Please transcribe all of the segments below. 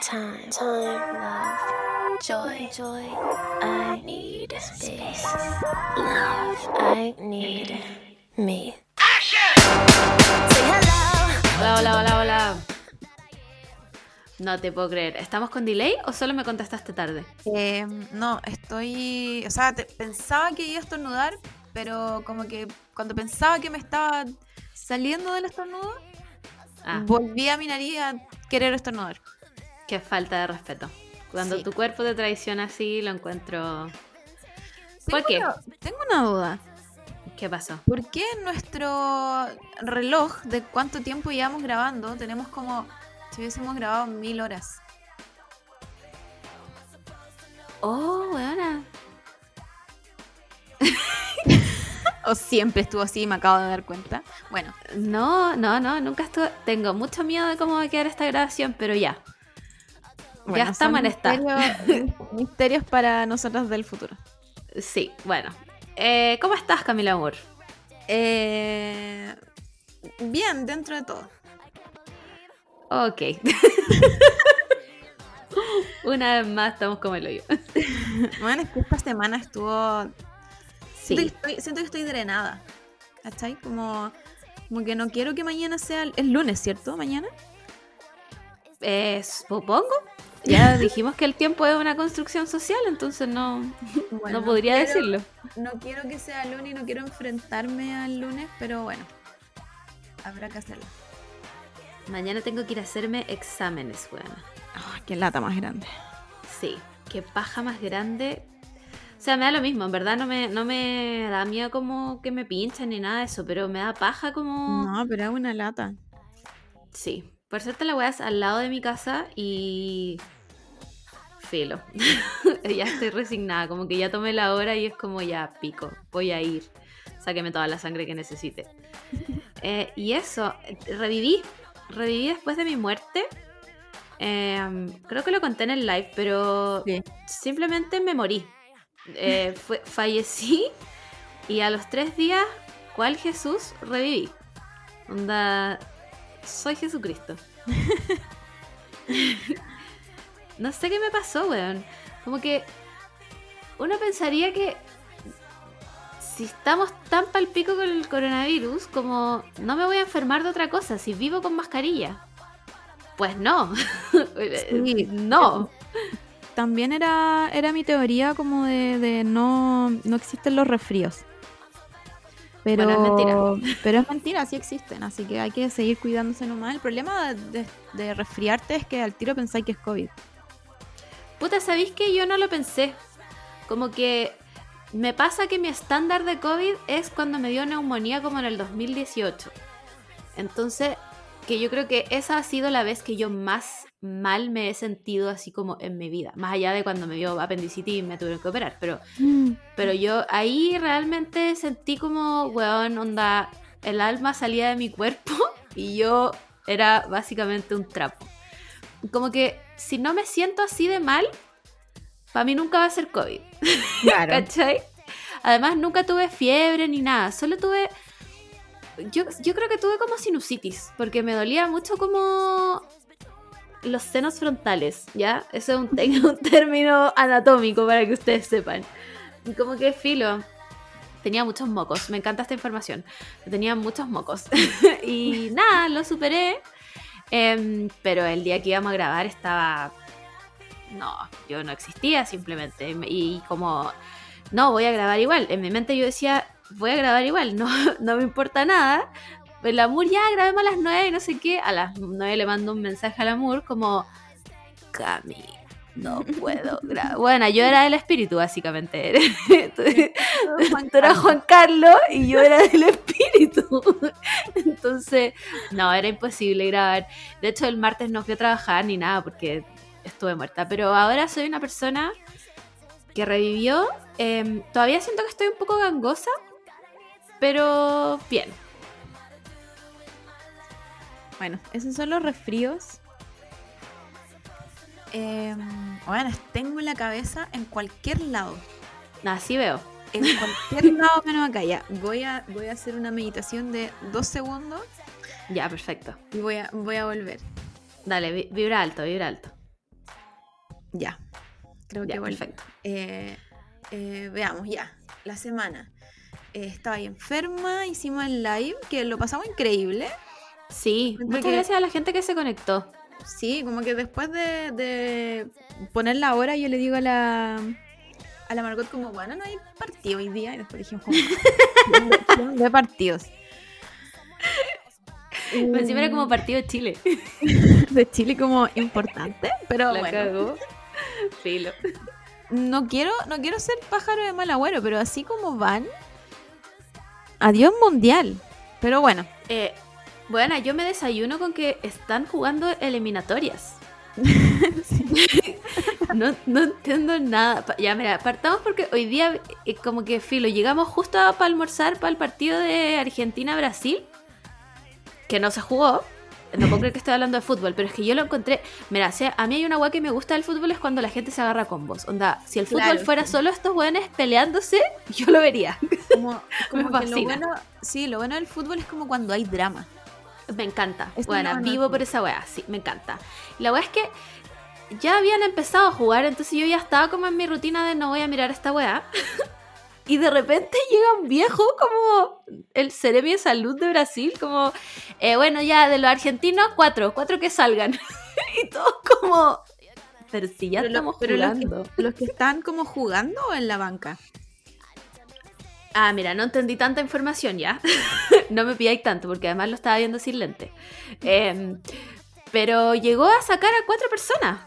time, time, love, joy, joy. I need space, love. I need me. Say hello. Hola, hola, hola, hola. No te puedo creer. ¿Estamos con delay o solo me contestaste tarde? Eh, no, estoy. O sea, te- pensaba que iba a estornudar, pero como que cuando pensaba que me estaba saliendo del estornudo, Ah, volví a mi nariz a querer estornudar. Qué falta de respeto. Cuando Sí. tu cuerpo te traiciona así, lo encuentro. ¿Por Tengo qué? una- tengo una duda. ¿Qué pasó? ¿Por qué nuestro reloj de cuánto tiempo llevamos grabando tenemos como si hubiésemos grabado mil horas? Oh, buena. ¿O siempre estuvo así me acabo de dar cuenta? Bueno, No, no, no, nunca estuve. Tengo mucho miedo de cómo va a quedar esta grabación, pero ya. Bueno, ya estamos en esta. misterios- misterios para nosotros del futuro. Sí, bueno. Eh, ¿Cómo estás, Camila Moore? Eh, bien, dentro de todo. Ok. Una vez más estamos como el hoyo. Bueno, es que esta semana estuvo. Siento, que Sí. estoy, siento que estoy drenada. ¿Cachai? Como, como que no quiero que mañana sea el, el lunes, ¿cierto? Mañana. Eh, supongo. Ya dijimos que el tiempo es una construcción social, entonces no, Bueno, no podría quiero- decirlo. No quiero que sea lunes y no quiero enfrentarme al lunes, pero bueno. Habrá que hacerlo. Mañana tengo que ir a hacerme exámenes, weón. Ay, qué lata más grande. Sí, qué paja más grande. O sea, me da lo mismo, en verdad no me, no me da miedo como que me pinchan ni nada de eso, pero me da paja como... No, pero es una lata. Sí, por suerte la weá es al lado de mi casa y... Filo. ya estoy resignada, como que ya tomé la hora y es como ya pico, voy a ir. Sáqueme toda la sangre que necesite. Eh, y eso, reviví. Reviví después de mi muerte. Em, creo que lo conté en el live, pero Sí. simplemente me morí. Eh, fue- fallecí y a los tres días, ¿cuál Jesús? Reviví. Onda, soy Jesucristo. no sé qué me pasó, weón. Como que uno pensaría que si estamos tan palpico con el coronavirus, como no me voy a enfermar de otra cosa si vivo con mascarilla. Pues no. Sí. no. También era, era mi teoría como de, de no, no existen los resfríos. Pero, Bueno, es mentira. pero es mentira, sí existen, así que hay que seguir cuidándose nomás. El problema de, de resfriarte es que al tiro pensáis que es COVID. Puta, ¿sabéis que yo no lo pensé? Como que me pasa que mi estándar de COVID es cuando me dio neumonía como en el 2018. Entonces, que yo creo que esa ha sido la vez que yo más mal me he sentido así como en mi vida. Más allá de cuando me dio apendicitis y me tuvieron que operar. Pero, pero yo ahí realmente sentí como, weón, onda, el alma salía de mi cuerpo y yo era básicamente un trapo. Como que si no me siento así de mal, para mí nunca va a ser COVID. Claro. ¿Cachai? Además, nunca tuve fiebre ni nada. Solo tuve. Yo, yo creo que tuve como sinusitis. Porque me dolía mucho como. Los senos frontales, ¿ya? Eso es un, término anatómico para que ustedes sepan. Como que filo. Tenía muchos mocos. Me encanta esta información. Tenía muchos mocos. y nada, lo superé. Em, pero el día que íbamos a grabar estaba. No, yo no existía simplemente. Y como no, voy a grabar igual. En mi mente yo decía, voy a grabar igual, no, no me importa nada. El amor, ya grabemos a las 9 y no sé qué. A las 9 le mando un mensaje al amor como, Cami, no puedo grabar. Bueno, yo era el espíritu, básicamente. Entonces, tú eras Juan Carlos y yo era del espíritu. Entonces, no, era imposible grabar. De hecho, el martes no fui a trabajar ni nada porque estuve muerta. Pero ahora soy una persona que revivió. Em, todavía siento que estoy un poco gangosa, pero bien. Bueno, esos son los resfríos. Eh, bueno, tengo la cabeza en cualquier lado. Así veo. En cualquier lado menos acá. Ya, voy a, voy a hacer una meditación de dos segundos Ya, perfecto. y voy a, voy a volver. Dale, vi- vibra alto, vibra alto. Ya. Creo Ya, que perfecto. Eh, eh, veamos, ya. La semana. Eh, estaba ahí enferma, hicimos el live, que lo pasamos increíble. Sí, muchas que- gracias a la gente que se conectó. Sí, como que después de, de poner la hora, yo le digo a la, a la Margot como, bueno, no hay partido hoy día. Y después dijimos, como, "¿Dónde- ¿de partidos? Encima era como partido de Chile. de Chile como importante, pero La bueno. cagó. Filo. No quiero, no quiero ser pájaro de mal agüero, pero así como van, adiós mundial. Pero bueno, Eh, bueno, yo me desayuno con que están jugando eliminatorias. No, no entiendo nada. Ya, mira, partamos porque hoy día, eh, como que filo, llegamos justo para almorzar para el partido de Argentina-Brasil, que no se jugó. No puedo creer que estoy hablando de fútbol, pero es que yo lo encontré. Mira, o sea, a mí hay una weá que me gusta del fútbol es cuando la gente se agarra combos. Onda, si el fútbol Claro, fuera sí. solo estos weones peleándose, yo lo vería. como, como Me que lo fascina. bueno, sí, lo bueno del fútbol es como cuando hay drama. Me encanta. Bueno, no, no, vivo no. por esa weá, sí, me encanta. La weá es que ya habían empezado a jugar, entonces yo ya estaba como en mi rutina de no voy a mirar esta weá. y de repente llega un viejo como el Ceremi de Salud de Brasil, como, eh, bueno, ya de los argentinos, cuatro, cuatro que salgan. y todos como, pero si ya Pero lo- estamos los que-. Los que están como jugando en la banca. Ah, mira, no entendí tanta información ya. no me pidáis tanto, porque además lo estaba viendo sin lente. Em, pero llegó a sacar a cuatro personas.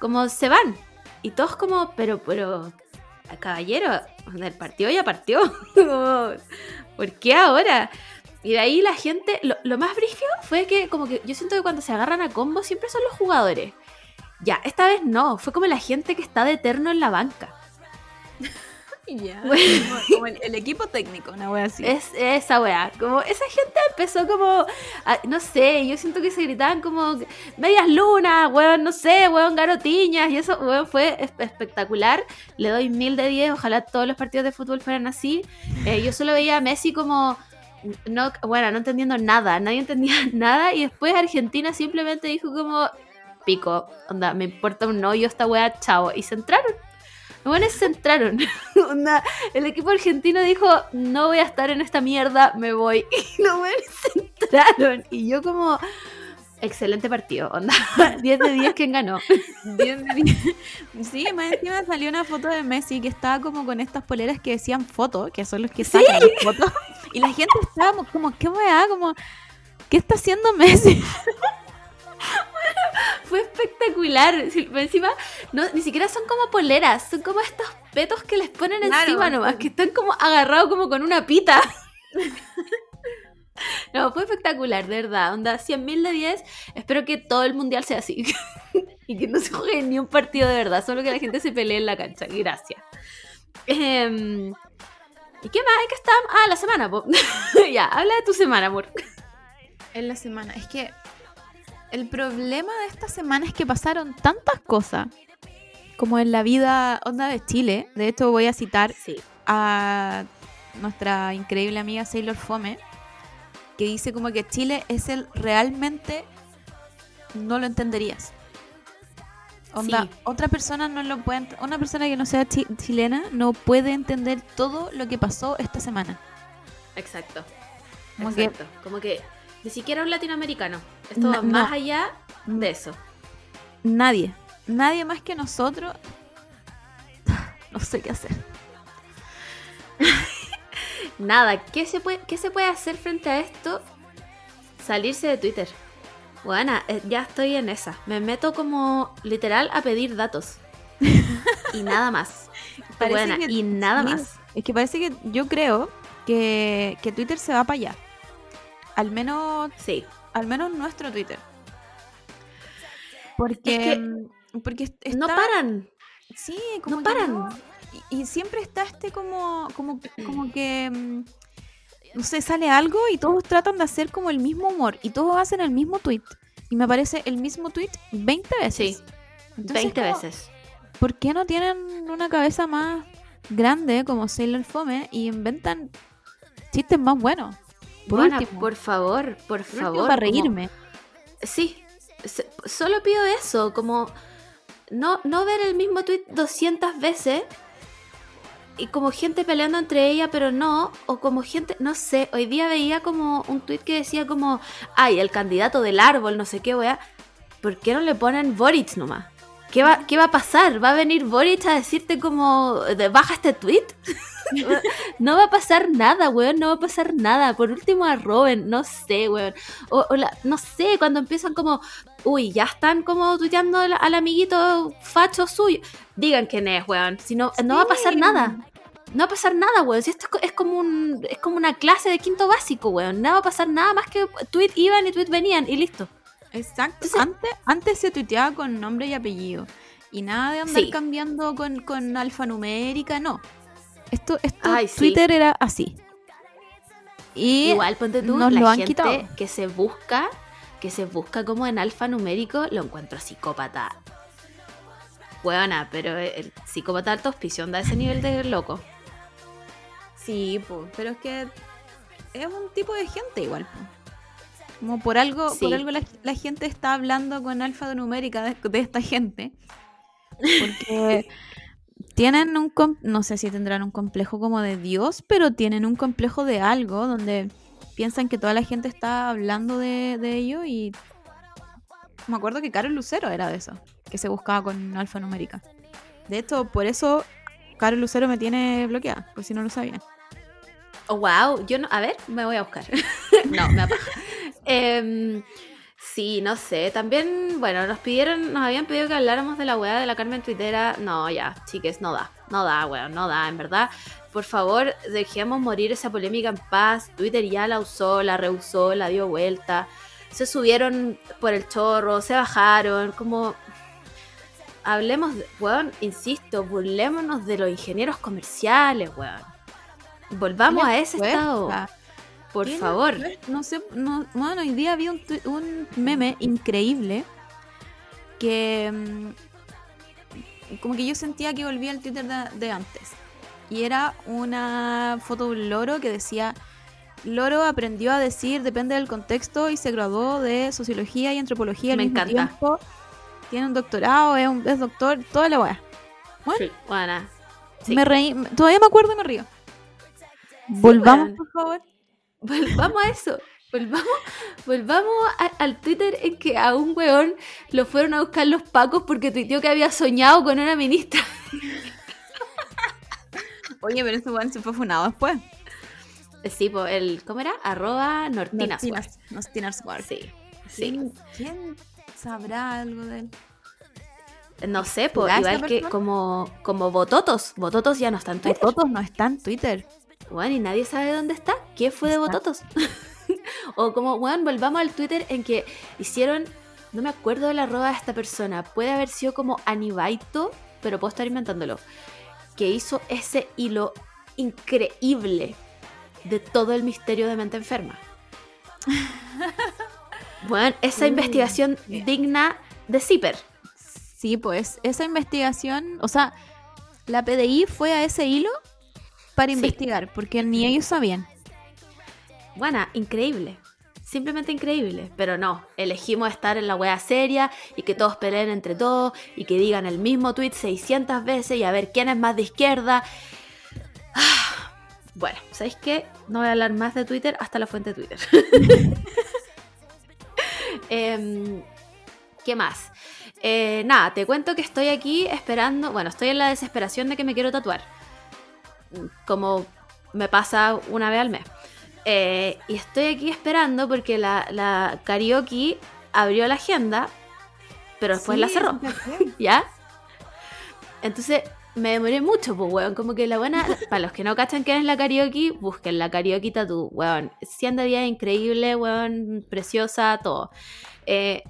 Como se van. Y todos como, pero, pero, caballero, el partido ya partió. ¿Por qué ahora? Y de ahí la gente, lo, más brigio fue que como que yo siento que cuando se agarran a combo siempre son los jugadores. Ya, esta vez no, fue como la gente que está de eterno en la banca. Ya. Como, como el, el equipo técnico, una wea así. Es esa weá. Como esa gente empezó como. a- no sé, yo siento que se gritaban como medias lunas, weón, no sé, weón, garotiñas. Y eso, weón, fue es- espectacular. Le doy mil de diez. Ojalá todos los partidos de fútbol fueran así. Eh, yo solo veía a Messi como. No, bueno, no entendiendo nada. Nadie entendía nada. Y después Argentina simplemente dijo como. Pico, onda, me importa un hoyo esta weá, chao. Y se entraron. Buenos se entraron. Onda, el equipo argentino dijo, no voy a estar en esta mierda, me voy. Y los buenos se entraron. Y yo como, excelente partido, onda. 10 de 10, ¿quién ganó? Sí, más encima salió una foto de Messi que estaba como con estas poleras que decían foto, que son los que sacan las fotos. Y la gente estaba como, ¿qué weá? Como, ¿qué está haciendo Messi? Fue espectacular. Encima, no, ni siquiera son como poleras, son como estos petos que les ponen Claro, encima nomás, que están como agarrados como con una pita. No, fue espectacular, de verdad. Onda, 100.000 de 10. Espero que todo el mundial sea así. y que no se juegue ni un partido de verdad, solo que la gente se pelee en la cancha. Gracias. Em, ¿Y qué más? que está? Ah, la semana, ya, habla de tu semana, amor. En la semana. Es que el problema de esta semana es que pasaron tantas cosas como en la vida onda de Chile. De hecho, voy a citar Sí. a nuestra increíble amiga Sailor Fome, que dice como que Chile es el realmente no lo entenderías. Onda, Sí. otra persona no lo puede, una persona que no sea chi- chilena no puede entender todo lo que pasó esta semana. Exacto. Como que- Exacto. Como que ni siquiera un latinoamericano. Esto va más no. allá de eso. Nadie, nadie más que nosotros. No sé qué hacer. Nada, ¿qué se puede, qué se puede hacer frente a esto? Salirse de Twitter. Bueno, eh, ya estoy en esa. Me meto como literal a pedir datos. y nada más. Buena, que- y nada más. Es que parece que yo creo que, que Twitter se va para allá. Al menos Sí. Al menos nuestro Twitter. Porque, Es que mm, porque No paran. Sí, como no que paran. no- y, y siempre está este como, como, como que, mm, no sé, sale algo y todos tratan de hacer como el mismo humor y todos hacen el mismo tweet. Y me aparece el mismo tweet 20 veces. Sí. Entonces, 20 como, veces. ¿Por qué no tienen una cabeza más grande como Sailor Fome y inventan chistes más buenos? Por último, por favor, por por último, favor. para como- reírme. Sí, se- solo pido eso, como no, no ver el mismo tweet 200 veces y como gente peleando entre ella, pero no, o como gente, no sé, hoy día veía como un tweet que decía como, ay, el candidato del árbol, no sé qué, weá, ¿por qué no le ponen Boric nomás? ¿Qué va, ¿Qué va a pasar? ¿Va a venir Boric a decirte como, de, baja este tweet? no va a pasar nada, weón, no va a pasar nada. Por último arroben, no sé, weón. O, o la- no sé, cuando empiezan como, uy, ya están como tuiteando al, al amiguito facho suyo. Digan quién es, weón. Si no, no va a pasar nada. No va a pasar nada, weón. Si esto es, es como un, es como una clase de quinto básico, weón. No va a pasar nada más que tweet iban y tweet venían y listo. Exacto. Entonces- antes, antes se tuiteaba con nombre y apellido. Y nada de andar Sí. cambiando con, con alfanumérica, no. Esto, esto Ay, sí. Twitter era así. Y Igual, ponte tú, nos la lo han gente quitado. que se busca, que se busca como en alfanumérico, lo encuentro psicópata. Buena, pero el psicópata alto auspicio anda a ese nivel de loco. Sí, po, pero es que es un tipo de gente igual. po. Como por algo, Sí. por algo la, la gente está hablando con alfanumérica de, de esta gente. Porque tienen un, no sé si tendrán un complejo como de Dios, pero tienen un complejo de algo donde piensan que toda la gente está hablando de, de ello y me acuerdo que Carol Lucero era de eso, que se buscaba con alfanumérica. De hecho, por eso Carol Lucero me tiene bloqueada, por si no lo sabían. Oh, wow, yo no, a ver, me voy a buscar. no, me apaga. Em, sí, no sé. También, bueno, nos pidieron, nos habían pedido que habláramos de la weá de la Carmen Twittera. No, ya, chiques, no da. No da, weón, no da, en verdad. Por favor, dejemos morir esa polémica en paz. Twitter ya la usó, la rehusó, la dio vuelta. Se subieron por el chorro, se bajaron, como... Hablemos, weón, insisto, burlémonos de los ingenieros comerciales, weón. Volvamos a ese Fuerza. estado. Por favor. No sé, no, bueno, hoy día vi un, un meme increíble que mm, como que yo sentía que volvía al Twitter de, de antes. Y era una foto de un loro que decía, loro aprendió a decir, depende del contexto, y se graduó de sociología y antropología al Me mismo encanta. tiempo. Tiene un doctorado, es, un, es doctor, toda la weá. Sí, buena. Sí. Me reí, todavía me acuerdo y me río. Volvamos, por favor. Volvamos a eso. Volvamos, volvamos a- al Twitter en que a un weón lo fueron a buscar los pacos porque tuiteó que había soñado con una ministra. Oye, pero ese weón se fue funado después. Sí, pues el, ¿cómo era? Arroba Nortina. Sí, sí. ¿Quién, sabrá algo de él? No sé, pues ¿Será esa igual que como, como Bototos. Bototos ya no está en Twitter. Bototos no está en Twitter. Bueno, y nadie sabe dónde está. ¿Qué fue de. Bototos? o como, bueno, volvamos al Twitter en que hicieron, no me acuerdo de la arroba de esta persona, puede haber sido como Anibaito, pero puedo estar inventándolo, que hizo ese hilo increíble de todo el misterio de mente enferma. bueno, esa investigación digna de Zipper. Sí, pues esa investigación, o sea, la PDI fue a ese hilo para Sí. investigar, porque ni ellos sabían. Buena, increíble. Simplemente increíble. Pero no, elegimos estar en la wea seria y que todos peleen entre todos y que digan el mismo tweet 600 veces y a ver quién es más de izquierda. Ah, Bueno, ¿sabéis qué? No voy a hablar más de Twitter hasta la fuente de Twitter. Em, ¿Qué más? Eh, nada, te cuento que estoy aquí esperando. Bueno, estoy en la desesperación de que me quiero tatuar. Como me pasa una vez al mes. Eh, y estoy aquí esperando porque la, la karaoke abrió la agenda, pero después la cerró, ¿ya? Entonces me demoré mucho, pues, weón. Como que la buena, para los que no cachan quién es la karaoke, busquen la karaoke tatu, weón. 100 de día increíble, weón, preciosa, todo. Eh,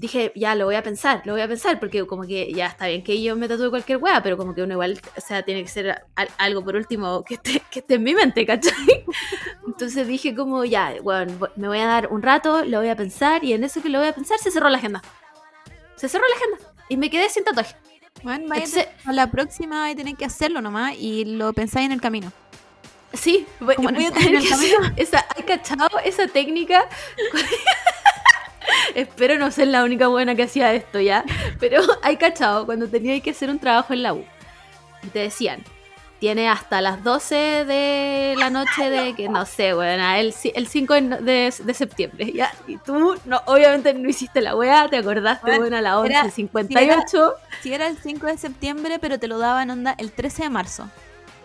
dije, ya lo voy a pensar, lo voy a pensar, porque como que ya está bien que yo me tatúe cualquier weá, pero como que uno igual, o sea, tiene que ser al- algo por último que esté, que esté en mi mente, ¿cachai? Entonces dije como, ya, bueno, me voy a dar un rato, lo voy a pensar, y en eso que lo voy a pensar se cerró la agenda. Se cerró la agenda. Y me quedé sin tatuaje. Bueno, vaya Entonces- a la próxima hay tener que hacerlo nomás y lo pensáis en el camino. Sí, voy, voy a tener que hacer esa, ¿hay cachado esa técnica? Espero no ser la única buena que hacía esto ya. Pero hay cachado, cuando tenía que hacer un trabajo en la U. Y te decían, tiene hasta las 12 de la noche de que, no sé, bueno, el, el 5 de, de septiembre, ¿ya? Y tú, no, obviamente no hiciste la weá, te acordaste, Bueno, bueno, a las era- 11.58. Si era el 5 de septiembre, pero te lo daban onda el 13 de marzo.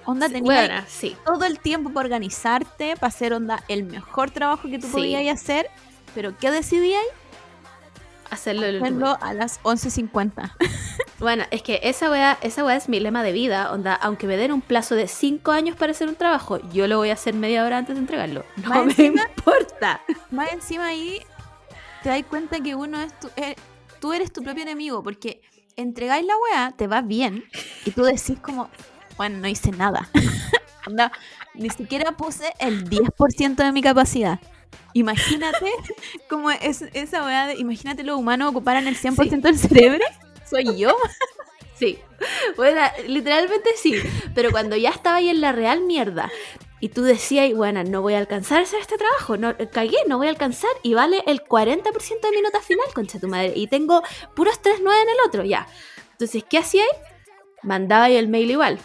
Onda Sí, tenías Bueno, sí. todo el tiempo para organizarte, para hacer onda el mejor trabajo que tú Sí. podías hacer. Pero ¿qué decidías? Hacerlo el Hacerlo a las 11.50. Bueno, es que esa weá, esa weá es mi lema de vida. Onda, aunque me den un plazo de 5 años para hacer un trabajo, yo lo voy a hacer media hora antes de entregarlo. No Más me encima- importa. Más encima ahí te das cuenta que uno es tu, eh, tú eres tu propio enemigo, porque entregáis la weá, te va bien, y tú decís como, bueno, no hice nada. Onda, ni siquiera puse el 10% de mi capacidad. Imagínate como es, esa weá de, imagínate los humanos ocuparan el 100% del cerebro. Soy yo. Sí. Bueno, literalmente sí. Pero cuando ya estaba ahí en la real mierda y tú decías, bueno, no voy a alcanzar a hacer este trabajo, no, cagué, no voy a alcanzar y vale el 40% de mi nota final, concha tu madre. Y tengo puros 3.9 en el otro, ya. Entonces, ¿qué hacíais? Mandaba el mail igual.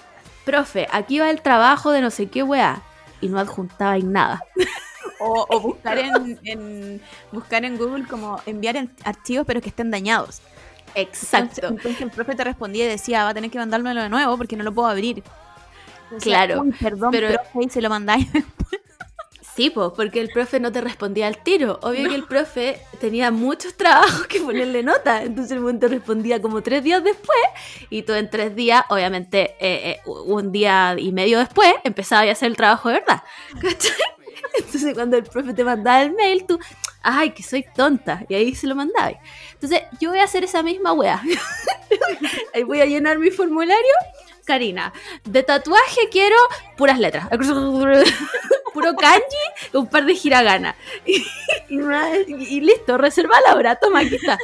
Profe, aquí va el trabajo de no sé qué weá. Y no adjuntabais nada. O, o buscar, en, en- buscar en Google como enviar en- archivos pero que estén dañados. Exacto. Entonces, entonces el profe te respondía y decía, va a tener que mandármelo de nuevo porque no lo puedo abrir. Entonces, Claro, "Uy, perdón, pero- profe, y se lo mandáis. Sí, pues, porque el profe no te respondía al tiro. Obvio que el profe tenía muchos trabajos que ponerle nota. Entonces el momento respondía como tres días después. Y tú en tres días, obviamente, eh, eh, un día y medio después, empezabas a hacer el trabajo de verdad. ¿Cachai? Entonces cuando el profe te mandaba el mail, tú, ay, que soy tonta. Y ahí se lo mandabas. Entonces yo voy a hacer esa misma wea. ahí voy a llenar mi formulario. Karina, de tatuaje quiero puras letras. Puro kanji, un par de hiragana. Y, y y listo, reserva la hora, toma, aquí está.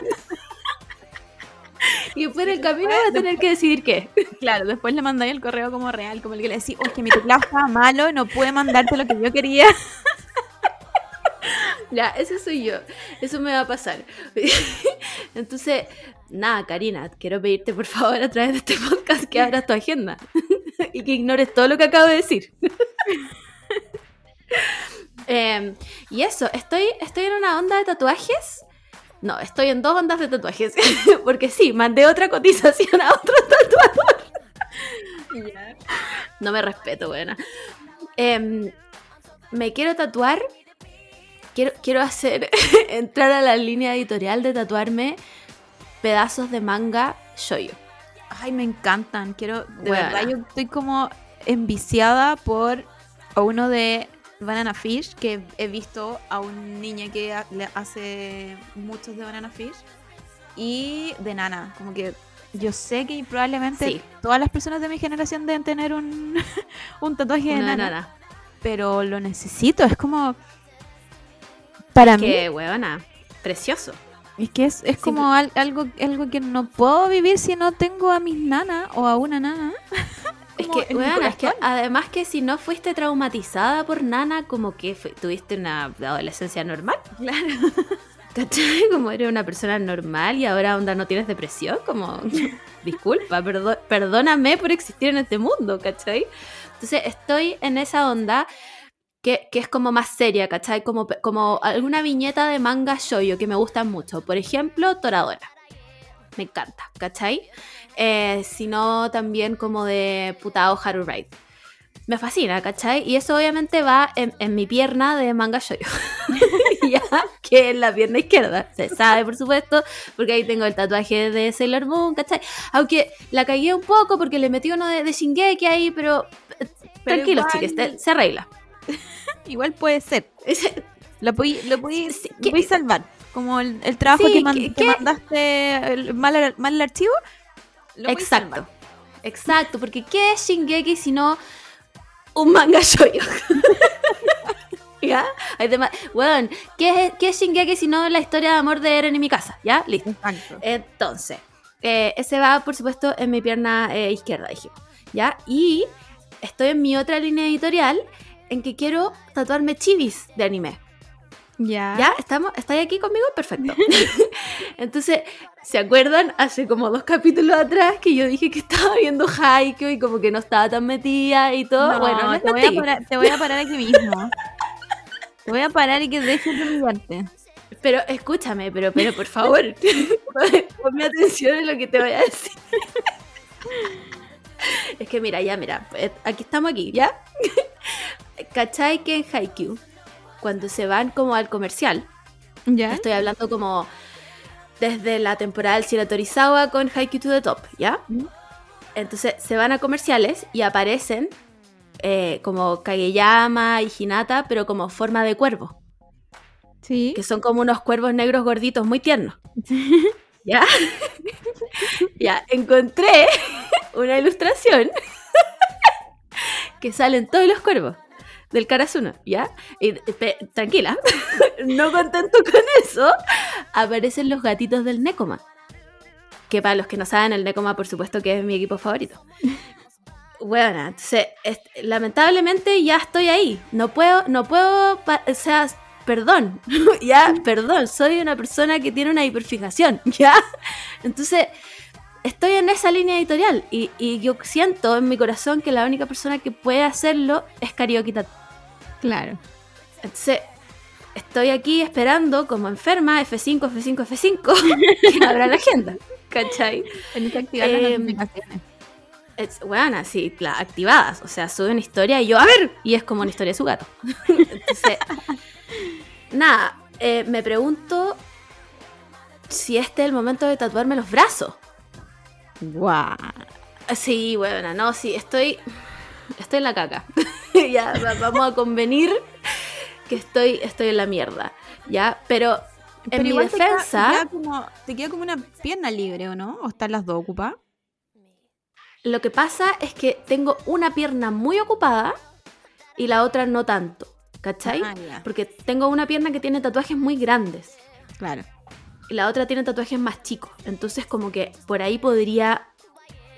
Y después en el camino vas a tener que decidir qué. claro, después le mandáis el correo como real, como el que le decís, oye, mi teclado estaba malo, no pude mandarte lo que yo quería. Ya, ese soy yo. Eso me va a pasar. Entonces, nada, Karina, quiero pedirte por favor a través de este podcast que abras tu agenda y que ignores todo lo que acabo de decir. Em, y eso, estoy, estoy en una onda de tatuajes. No, estoy en dos ondas de tatuajes. Porque sí, mandé otra cotización a otro tatuador. No me respeto, buena. Em, me quiero tatuar. Quiero, quiero hacer. entrar a la línea editorial de tatuarme pedazos de manga shoyo. Ay, me encantan. Quiero, de Buena. verdad, yo estoy como enviciada por uno de Banana Fish, que he visto a un niño que le hace muchos de Banana Fish, y de Nana. Como que yo sé que probablemente Sí. todas las personas de mi generación deben tener un, un tatuaje de Nana, nana. pero lo necesito. Es como. Para mí, Que huevona. Precioso. es que es, es como al- algo, algo que no puedo vivir si no tengo a mis nanas o a una nana. Es que, weona, es que además que si no fuiste traumatizada por nana, como que tuviste una adolescencia normal. Claro. ¿Cachai? Como eres una persona normal y ahora onda no tienes depresión, como disculpa, perdo- perdóname por existir en este mundo, ¿cachai? Entonces estoy en esa onda que, que es como más seria, ¿cachai? Como, como alguna viñeta de manga shoyo que me gustan mucho. Por ejemplo, Toradora. Me encanta, ¿cachai? Eh, sino también como de Putao Haru Ride. Me fascina, ¿cachai? Y eso obviamente va en, en mi pierna de manga shoyo. ya, que es la pierna izquierda. Se sabe, por supuesto, porque ahí tengo el tatuaje de Sailor Moon, ¿cachai? Aunque la cagué un poco porque le metí uno de, de Shingeki ahí, pero, eh, tranquilos, igual- chiques, te- se arregla. Igual puede ser. Lo podí, lo podí, Sí, lo que- podí salvar. Como el, el trabajo Sí, que, man- que- mandaste el- mal, al- mal el archivo. Lo Exacto. Exacto, porque ¿qué es Shingeki si no un manga shoyo? ¿Ya? Bueno, ¿qué es, ¿qué es Shingeki si no la historia de amor de Eren y mi casa? ¿Ya? Listo. Exacto. Entonces, eh, ese va, por supuesto, en mi pierna eh, izquierda, dijimos. ¿Ya? Y estoy en mi otra línea editorial en que quiero tatuarme chivis de anime. Ya. ¿Ya? ¿Estamos? ¿Estáis aquí conmigo? Perfecto. Entonces, ¿se acuerdan? Hace como dos capítulos atrás que yo dije que estaba viendo Haikyuu y como que no estaba tan metida y todo. No, bueno, les te, voy a parar, te voy a parar aquí mismo. te voy a parar y que dejes de humillarte. Pero escúchame, pero, pero por favor, ponme atención en lo que te voy a decir. Es que mira, ya, mira, pues, aquí estamos aquí, ¿ya? ¿Cachai que en Haikyuu, cuando se van como al comercial, ¿Ya? estoy hablando como desde la temporada del Shira Torizawa con Haikyuu to the Top, ¿ya? Mm. Entonces se van a comerciales y aparecen eh, como Kageyama y Hinata, pero como forma de cuervo Sí. que son como unos cuervos negros gorditos muy tiernos. ¿Ya? ya, encontré una ilustración que salen todos los cuervos del Karasuno, ¿ya? Y pe- tranquila, no contento con eso, aparecen los gatitos del Nekoma. Que para los que no saben, el Nekoma, por supuesto, que es mi equipo favorito. Bueno, entonces, lamentablemente ya estoy ahí. No puedo, no puedo, o sea, perdón, ya, perdón, soy una persona que tiene una hiperfijación, ya. Entonces, estoy en esa línea editorial y, y yo siento en mi corazón que la única persona que puede hacerlo es Karaoke. Claro. Entonces, estoy aquí esperando como enferma, F5, F5, F5, que abra la agenda, ¿cachai? Tenés que activar las Em, notificaciones. Es, bueno, así, activadas. O sea, sube una historia y yo, a ver, y es como una historia de su gato. Entonces, nada, eh, me pregunto si este es el momento de tatuarme los brazos. Guau. Sí, bueno, no, sí, estoy. Estoy en la caca. ya, va- vamos a convenir que estoy, estoy en la mierda. Ya, pero en Pero mi igual te queda- defensa. Te queda, como, te queda como una pierna libre, ¿o no? ¿O están las dos ocupadas? Lo que pasa es que tengo una pierna muy ocupada y la otra no tanto. ¿Cachai? Ah. Porque tengo una pierna que tiene tatuajes muy grandes Claro. La otra tiene tatuajes más chicos. Entonces como que por ahí podría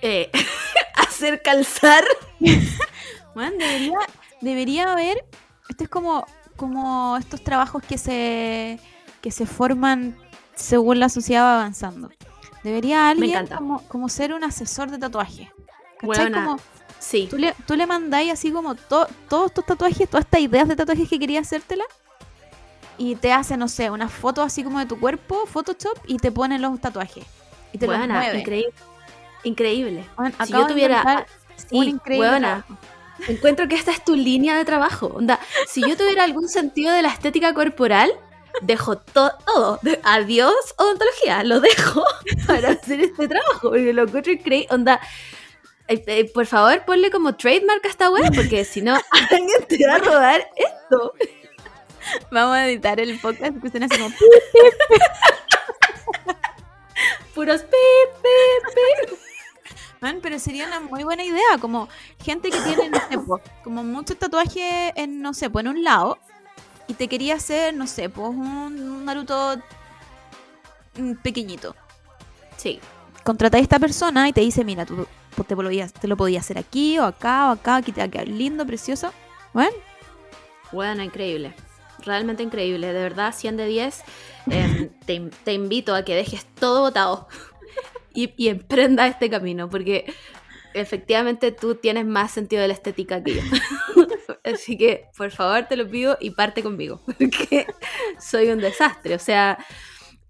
eh, hacer calzar. Bueno, debería, debería haber. Esto es como, como estos trabajos que se, que se forman según la sociedad va avanzando. Debería alguien como, como ser un asesor de tatuaje. ¿Cachai? Como Sí. tú le, tú le mandáis así como to- todos tus tatuajes, todas estas ideas de tatuajes que querías hacértela. Y te hace, no sé, una foto así como de tu cuerpo, Photoshop, y te pone los tatuajes. Y te los Buena, mueve. increíble. Increíble. Bueno, Si yo tuviera... Sí, increíble. Encuentro que esta es tu línea de trabajo. Onda, si yo tuviera algún sentido de la estética corporal, dejo to- todo. De- Adiós, odontología. Lo dejo para hacer este trabajo. Porque lo encuentro increíble. Onda, eh, eh, por favor, ponle como trademark a esta web, porque si no, alguien te va a robar esto. Vamos a editar el podcast que suena así como Puros pip, pip, pip. Man, pero sería una muy buena idea, como gente que tiene, no sé, po, como muchos tatuajes en, no sé, pues en un lado, y te quería hacer, no sé, pues un, un Naruto pequeñito. Sí, Contratáis a esta persona y te dice, mira, tú pues, te, podías, te lo podías hacer aquí o acá o acá, aquí te va a quedar lindo, precioso. Bueno, Bueno, increíble. Realmente increíble. De verdad, 100 de 10. Eh, te, in- te invito a que dejes todo botado y, y emprenda este camino, porque efectivamente tú tienes más sentido de la estética que yo. Así que, por favor, te lo pido y parte conmigo, porque soy un desastre. O sea,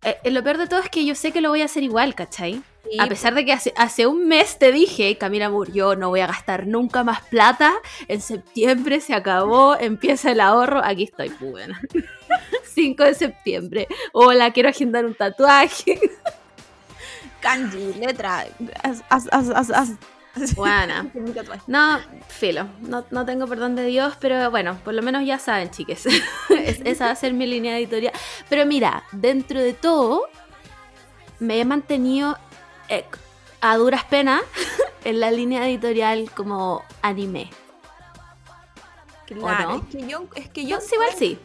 eh, eh, lo peor de todo es que yo sé que lo voy a hacer igual, ¿cachai? A pesar de que hace, hace un mes te dije, Camila Moore, yo no voy a gastar nunca más plata. En septiembre se acabó, empieza el ahorro. Aquí estoy, pues, buena. 5 de septiembre. Hola, quiero agendar un tatuaje. kanji, letra, haz, haz, haz, tatuaje. No, filo, no, no tengo perdón de Dios, pero bueno, por lo menos ya saben, chiques. Es- esa va a ser mi línea editorial. Pero mira, dentro de todo, me he mantenido eh, a duras penas en la línea editorial como anime. Claro, no? es que yo, es que yo Entonces, igual sí.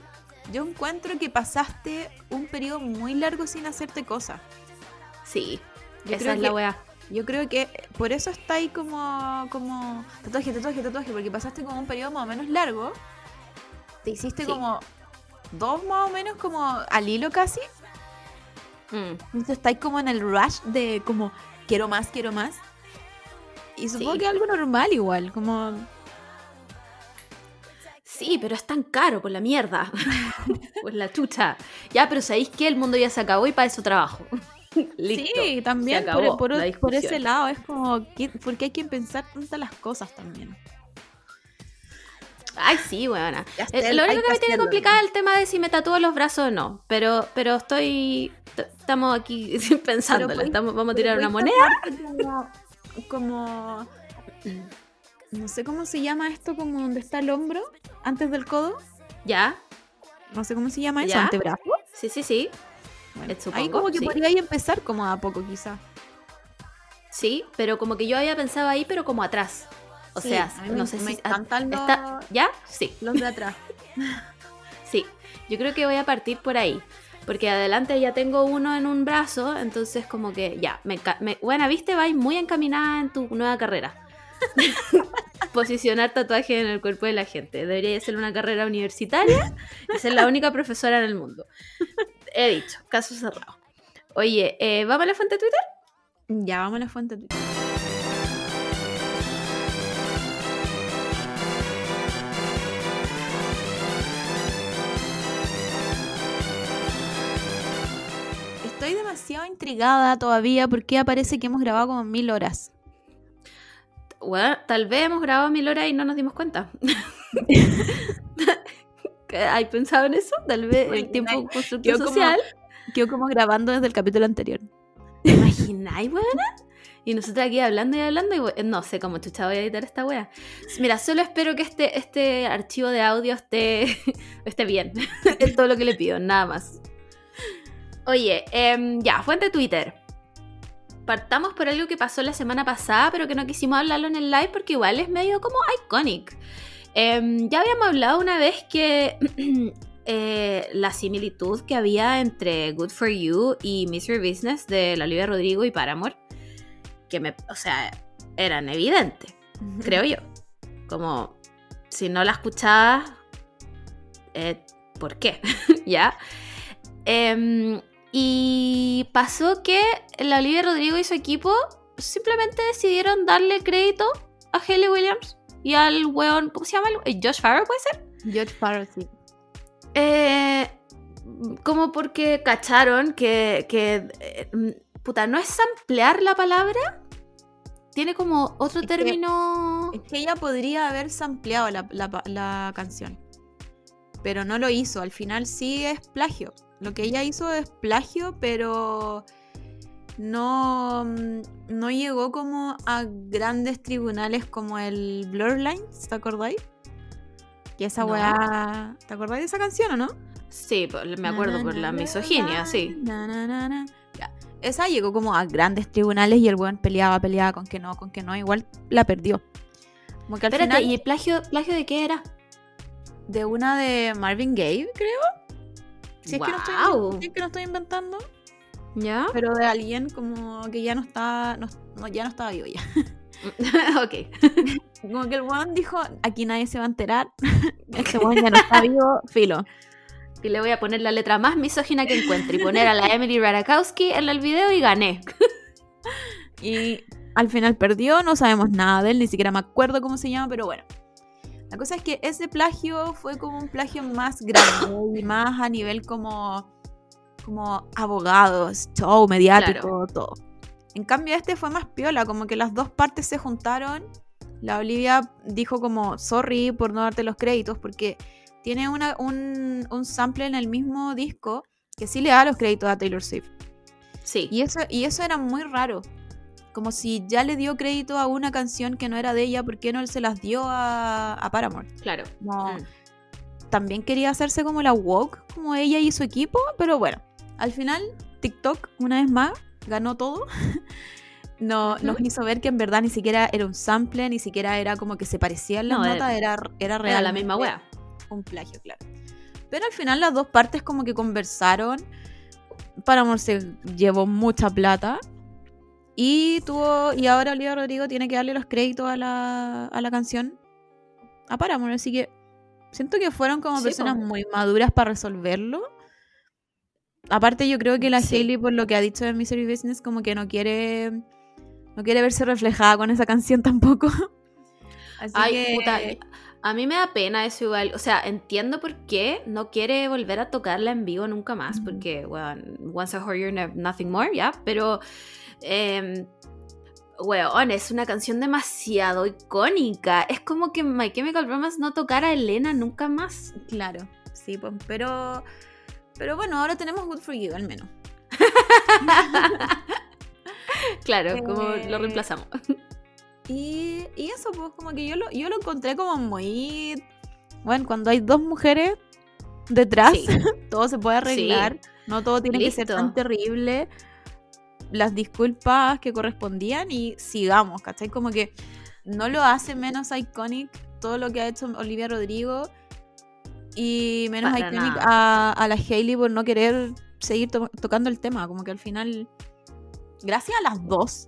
Yo encuentro que pasaste un periodo muy largo sin hacerte cosas. Sí, Yo esa es la wea. Yo creo que por eso está ahí como, como tatuaje, tatuaje, tatuaje, porque pasaste como un periodo más o menos largo. Te hiciste Sí. como dos más o menos como al hilo casi. Mm. Entonces estáis como en el rush de como quiero más, quiero más. Y supongo Sí. que es algo normal igual, como Sí, pero es tan caro por la mierda. pues la chucha. Ya, pero ¿sabéis que El mundo ya se acabó y para eso trabajo. Listo. Sí, también por, por- ese lado es como, ¿qué- ¿por qué hay que pensar tantas las cosas también? Ay, sí. Ya Eh, Lo único que que me tiene hacerlo, complicada es el tema de si me tatúo los brazos o no. Pero, pero estoy. Estamos aquí pensándolo. podéis- Estamos, vamos a tirar una moneda. como- no sé cómo se llama esto, como donde está el hombro, antes del codo. Ya. No sé cómo se llama eso, ¿Ya? antebrazo. Sí, sí, sí. Bueno, Eh, ahí como que sí. podría empezar como a poco quizá. Sí, pero como que yo había pensado ahí, pero como atrás. O Sí, sea, a me- no sé me si. encantan los- está- ¿Ya? Sí. Los de atrás. Sí, yo creo que voy a partir por ahí. Porque adelante ya tengo uno en un brazo, entonces como que ya, me, me- bueno, viste, vais muy encaminada en tu nueva carrera. Posicionar tatuajes en el cuerpo de la gente. Debería ser una carrera universitaria y ser la única profesora en el mundo. He dicho, caso cerrado. Oye, eh, ¿vamos a la fuente de Twitter? ya, vamos a la fuente. de Twitter. Estoy demasiado intrigada todavía porque aparece que hemos grabado como mil horas. Bueno, tal vez hemos grabado mil horas y no nos dimos cuenta. ¿Hay pensado en eso? Tal vez el tiempo como- social. Quedo como grabando desde el capítulo anterior. ¿Te imagináis, weona? Y nosotros aquí hablando y hablando y we- no sé cómo chucha voy a editar esta wea. Mira, solo espero que este, este archivo de audio esté, esté bien. es todo lo que le pido, nada más. Oye, em, ya, fuente Twitter. Partamos por algo que pasó la semana pasada, pero que no quisimos hablarlo en el live porque igual es medio como iconic. Em, ya habíamos hablado una vez que eh, la similitud que había entre Good for You y Your Business de la Olivia Rodrigo y Paramore, que me, o sea, eran evidentes, creo yo. Como si no la escuchabas, eh, ¿por qué? ¿Ya? Em, y pasó que la Olivia Rodrigo y su equipo simplemente decidieron darle crédito a Haley Williams y al weón, ¿cómo se llama? el- Josh Farrow, ¿puede ser? George Farrell, sí. Eh, como porque cacharon que, que, eh, puta, no es samplear la palabra, tiene como otro Es que- término. Es que ella podría haber sampleado la, la- la canción. Pero no lo hizo. Al final sí es plagio. Lo que ella hizo es plagio, pero no, mm, no llegó como a grandes tribunales como el Blurlines, ¿te acordáis? Que esa No. weá. ¿Te acordáis de esa canción o no? Sí, me acuerdo por la misoginia, sí. Na. Ya. Esa llegó como a grandes tribunales y el weón peleaba, peleaba con que no, con que no. Igual la perdió. Como que al Espérate, final ¿y el plagio, plagio de qué era? de una de Marvin Gaye, creo. Si es, que no estoy, Guau. si es que no estoy inventando. ¿Ya? Pero de alguien como que ya no está. No, no, ya no estaba vivo ya. ok. Como que el weón dijo, aquí nadie se va a enterar. Este weón ya no está vivo, filo. Y le voy a poner la letra más misógina que encuentre y poner a la Emily Rarakowski en el video y gané. Y al final perdió, no sabemos nada de él, ni siquiera me acuerdo cómo se llama, pero bueno. La cosa es que ese plagio fue como un plagio más grande y más a nivel como, como abogados, show mediático, todo. En cambio este fue más piola, como que las dos partes se juntaron. La Olivia dijo como, sorry por no darte los créditos, porque tiene una, un, un sample en el mismo disco que sí le da los créditos a Taylor Swift. Sí. Y eso, y eso era muy raro. Como si ya le dio crédito a una canción que no era de ella, ¿por qué no se las dio a, a Paramore? Claro. Como, Mm. También quería hacerse como la woke, como ella y su equipo, pero bueno, al final TikTok, una vez más, ganó todo. No. Nos hizo ver que en verdad ni siquiera era un sample, ni siquiera era como que se parecían las No, notas, era- era, era, Era la misma wea. un plagio, claro. Pero al final las dos partes como que conversaron. Paramore se llevó mucha plata. Y tuvo. Y ahora Olivia Rodrigo tiene que darle los créditos a la, a la canción. A Paramore, así que. Siento que fueron como Sí, personas muy maduras para resolverlo. Aparte, yo creo que la Sí. Hailey, por lo que ha dicho de Misery Business, como que no quiere. No quiere verse reflejada con esa canción tampoco. Así Ay, que. puta, a mí me da pena eso igual. O sea, entiendo por qué no quiere volver a tocarla en vivo nunca más. Ujú. Porque, bueno, once your name, nothing more, ¿ya? Pero, eh, weón, es una canción demasiado icónica. Es como que My Chemical Romance no tocara a Elena nunca más. Claro, sí, pues. Pero. Pero bueno, ahora tenemos Good for You, al menos. Claro, como lo Eh, reemplazamos. Y, y eso, pues, como que yo lo, yo lo encontré como muy. Bueno, cuando hay dos mujeres detrás, Sí. todo se puede arreglar. No todo tiene que ser tan terrible. Las disculpas que correspondían y sigamos, ¿cachai? Como que no lo hace menos iconic todo lo que ha hecho Olivia Rodrigo y menos iconic a, a la Hailey por no querer seguir to- tocando el tema. Como que al final, gracias a las dos,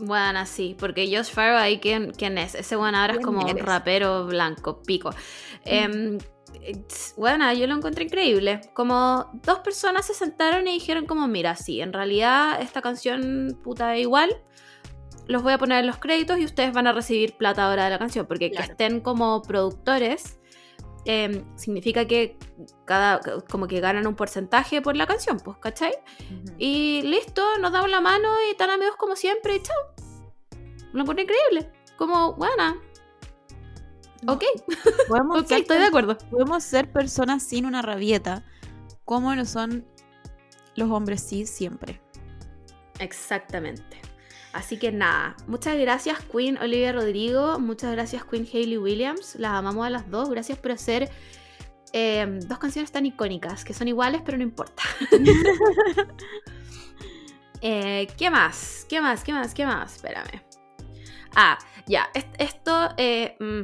Bueno, sí, porque Josh Farrow ahí, ¿quién, quién es? Ese bueno ahora es ¿Quién como un rapero blanco, pico. Em, bueno, yo lo encontré increíble. Como dos personas se sentaron y dijeron como, mira, sí, en realidad esta canción puta da igual. Los voy a poner en los créditos y ustedes van a recibir plata ahora de la canción. Porque que estén como productores em, significa que cada como que ganan un porcentaje por la canción, pues, ¿cachai? Y listo, nos damos la mano y tan amigos como siempre y chao. Lo encontré increíble. Como, buena. Ok, podemos, ok, ser, estoy de acuerdo. podemos ser personas sin una rabieta, como lo son los hombres sí siempre. Exactamente. Así que nada, muchas gracias Queen Olivia Rodrigo, muchas gracias Queen Hayley Williams, las amamos a las dos, gracias por hacer eh, dos canciones tan icónicas, que son iguales pero no importa. Eh, ¿Qué más? ¿Qué más? ¿Qué más? ¿Qué más? Espérame. Ah, ya, est- esto... eh, mm,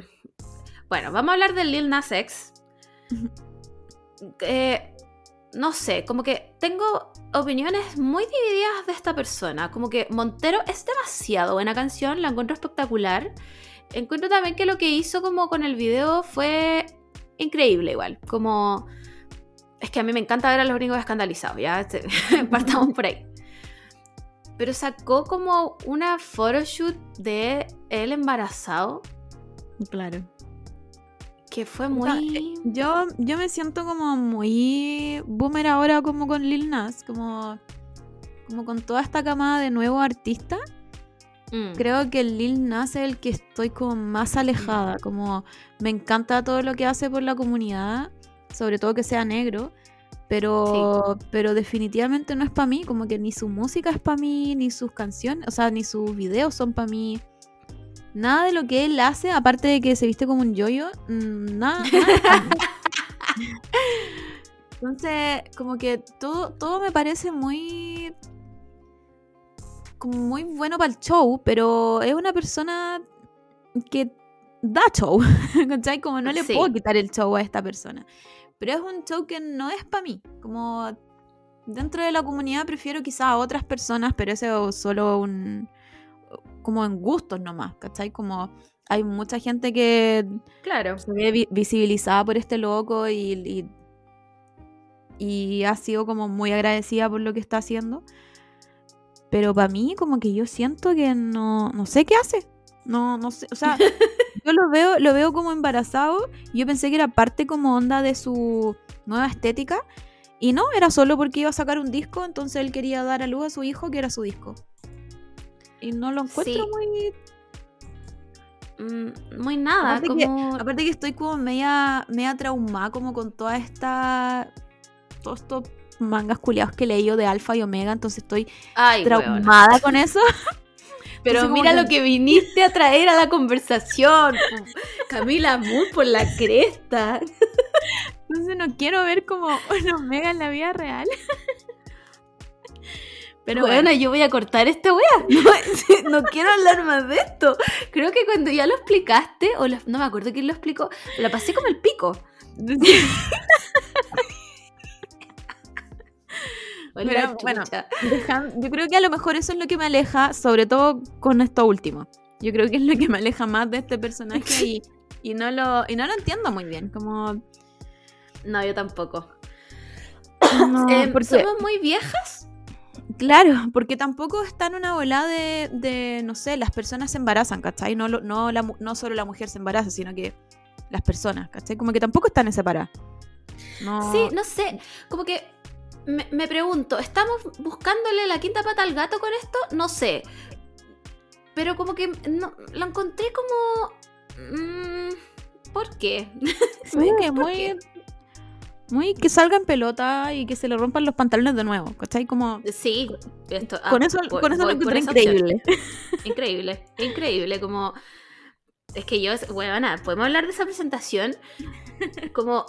bueno, vamos a hablar del Lil Nas X. Eh, no sé, como que tengo opiniones muy divididas de esta persona. Como que Montero es demasiado buena canción, la encuentro espectacular. Encuentro también que lo que hizo como con el video fue increíble igual. Como... Es que a mí me encanta ver a los gringos escandalizados, ya Este, partamos por ahí. Pero sacó como una photoshoot de él embarazado Claro. Que fue O sea, muy... eh, yo, yo me siento como muy boomer ahora como con Lil Nas, como, como con toda esta camada de nuevos artistas. Mm, Creo que el Lil Nas es el que estoy como más alejada, como me encanta todo lo que hace por la comunidad, sobre todo que sea negro, pero, pero definitivamente no es para mí, como que ni su música es para mí, ni sus canciones, o sea, ni sus videos son para mí. Nada de lo que él hace, aparte de que se viste como un yoyo, mm, nada. Entonces, como que todo, todo me parece muy como muy bueno para el show, pero es una persona que da show, ¿cachai? Como no le Sí. puedo quitar el show a esta persona. Pero es un show que no es para mí. Como dentro de la comunidad prefiero quizás a otras personas, pero eso es solo un... como en gustos nomás, ¿cachai? Como hay mucha gente que Claro. se ve vi- visibilizada por este loco y, y, y ha sido como muy agradecida por lo que está haciendo. Pero para mí como que yo siento que no, no sé qué hace. No, no sé, o sea, yo lo veo, lo veo como embarazado. Yo pensé que era parte como onda de su nueva estética. Y no, era solo porque iba a sacar un disco, entonces él quería dar a luz a su hijo que era su disco. Y no lo encuentro Sí. muy Mm, muy nada, Aparte que- como... Aparte que estoy como media, media traumada como con toda esta... Todos estos mangas culiados que he leído de Alfa y Omega, entonces estoy Ay, traumada con eso. Pero Entonces, mira que- lo que viniste a traer a la conversación. Camila Moon por la cresta. Entonces no quiero ver como un Omega en la vida real. Pero bueno, bueno, yo voy a cortar esta wea. No, no quiero hablar más de esto. Creo que cuando ya lo explicaste, o lo- no me acuerdo quién lo explicó, la pasé como el pico. Hola, Pero, bueno, dejan- yo creo que a lo mejor eso es lo que me aleja, sobre todo con esto último. Yo creo que es lo que me aleja más de este personaje y, y no lo, y no lo entiendo muy bien. Como. No, yo tampoco. no, Eh, porque- ¿Somos muy viejas? Claro, porque tampoco está en una volada de, de, no sé, las personas se embarazan, ¿cachai? No, lo- no, la, mu- no solo la mujer se embaraza, sino que las personas, ¿cachai? Como que tampoco están en separada. No, Sí, no sé. Como que me, me pregunto, ¿estamos buscándole la quinta pata al gato con esto? No sé. Pero como que no, lo encontré como... mm, ¿Por qué? sí, ¿Por muy, qué? Muy que salga en pelota y que se le rompan los pantalones de nuevo, ¿cachai? Como, Sí, esto, ah, con eso, voy- con eso lo voy encontré opción. increíble. Increíble, increíble, como... Es que yo, bueno, nada, podemos hablar de esa presentación como...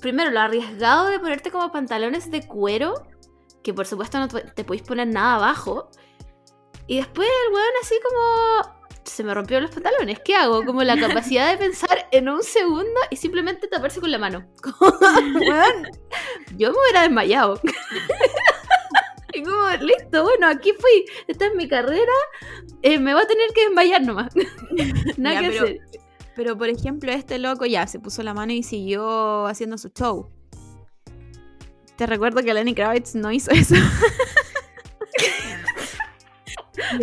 Primero, lo arriesgado de ponerte como pantalones de cuero, que por supuesto no te te podéis poner nada abajo. Y después el weón así como... Se me rompió los pantalones, ¿qué hago? Como la capacidad de pensar en un segundo y simplemente taparse con la mano. Yo me hubiera desmayado. Y como, listo, bueno, aquí fui. Esta es mi carrera. eh, me va a tener que desmayar nomás. Nada Ya, que pero- hacer. Pero por ejemplo, este loco ya se puso la mano y siguió haciendo su show. Te recuerdo que Lenny Kravitz no hizo eso.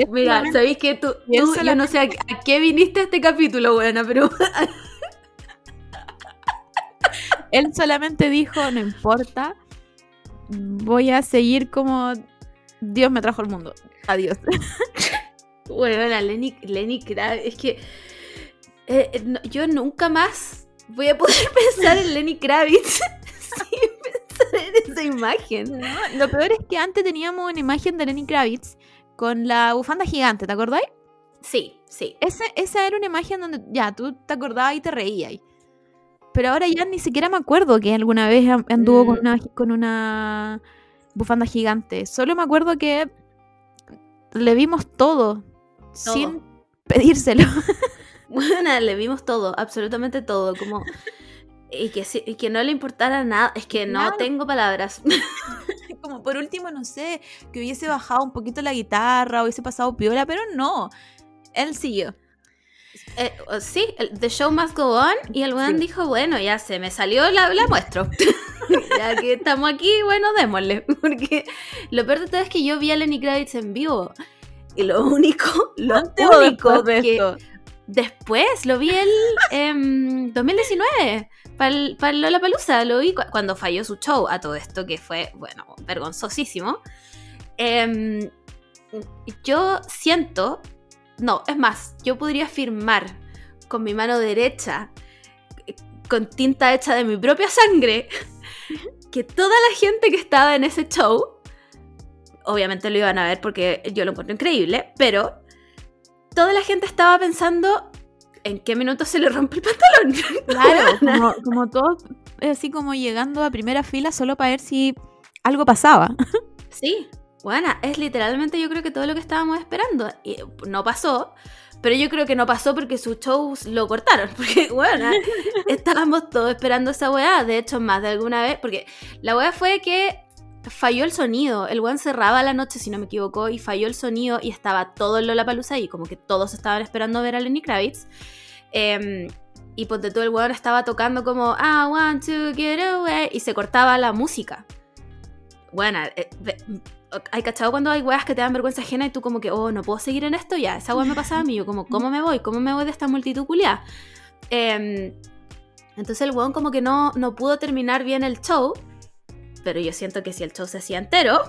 Mira, sabéis que tú, tú- yo no sé a, a qué viniste a este capítulo, buena, pero Él solamente dijo, no importa, voy a seguir como Dios me trajo al mundo. Adiós. bueno, la Lenny, Lenny Kravitz, es que eh, eh, no- yo nunca más voy a poder pensar en Lenny Kravitz sin pensar en esa imagen. Lo peor es que antes teníamos una imagen de Lenny Kravitz con la bufanda gigante, ¿te acordáis? Sí, sí. Ese, esa era una imagen donde ya tú te acordabas y te reías. Pero ahora ya ni siquiera me acuerdo que alguna vez an- anduvo con, Mm. una, con una bufanda gigante. Solo me acuerdo que le vimos todo, sin pedírselo. Bueno, le vimos todo, absolutamente todo, como... Y que, sí- y que no le importara nada, es que no tengo palabras. Como por último, no sé, que hubiese bajado un poquito la guitarra, hubiese pasado piola, pero no. Él siguió. Eh, o- sí, The Show Must Go On, y el weón Sí. dijo, bueno, ya se me salió, la, la muestro. ya que estamos aquí, bueno, démosle. Porque lo peor de todo es que yo vi a Lenny Kravitz en vivo. Y lo único, lo único de que... esto. Después, lo vi en 2019, para el Lollapalooza, lo vi cu- cuando falló su show a todo esto, que fue, bueno, vergonzosísimo. Em, yo siento, no, es más, yo podría afirmar con mi mano derecha, con tinta hecha de mi propia sangre, que toda la gente que estaba en ese show, obviamente lo iban a ver porque yo lo encuentro increíble, pero toda la gente estaba pensando en qué minuto se le rompe el pantalón. Claro, como, como todos eh, así como llegando a primera fila solo para ver si algo pasaba. Sí, bueno, es literalmente yo creo que todo lo que estábamos esperando. Y no pasó, pero yo creo que no pasó porque sus shows lo cortaron. Porque, bueno, estábamos todos esperando esa weá. De hecho, más de alguna vez, porque la weá fue que falló el sonido. El weón cerraba la noche, si no me equivoco, y falló el sonido y estaba todo el Lollapalooza ahí, como que todos estaban esperando ver a Lenny Kravitz. Em, y ponte todo el weón estaba tocando como I want to get away y se cortaba la música. Bueno, eh, ve- hay cachado cuando hay weas que te dan vergüenza ajena y tú como que, oh, no puedo seguir en esto ya. Esa wea me pasaba a mí, yo como, ¿cómo me voy? ¿Cómo me voy de esta multitud culiá? Em, entonces el weón como que no, no pudo terminar bien el show. Pero yo siento que si el show se hacía entero,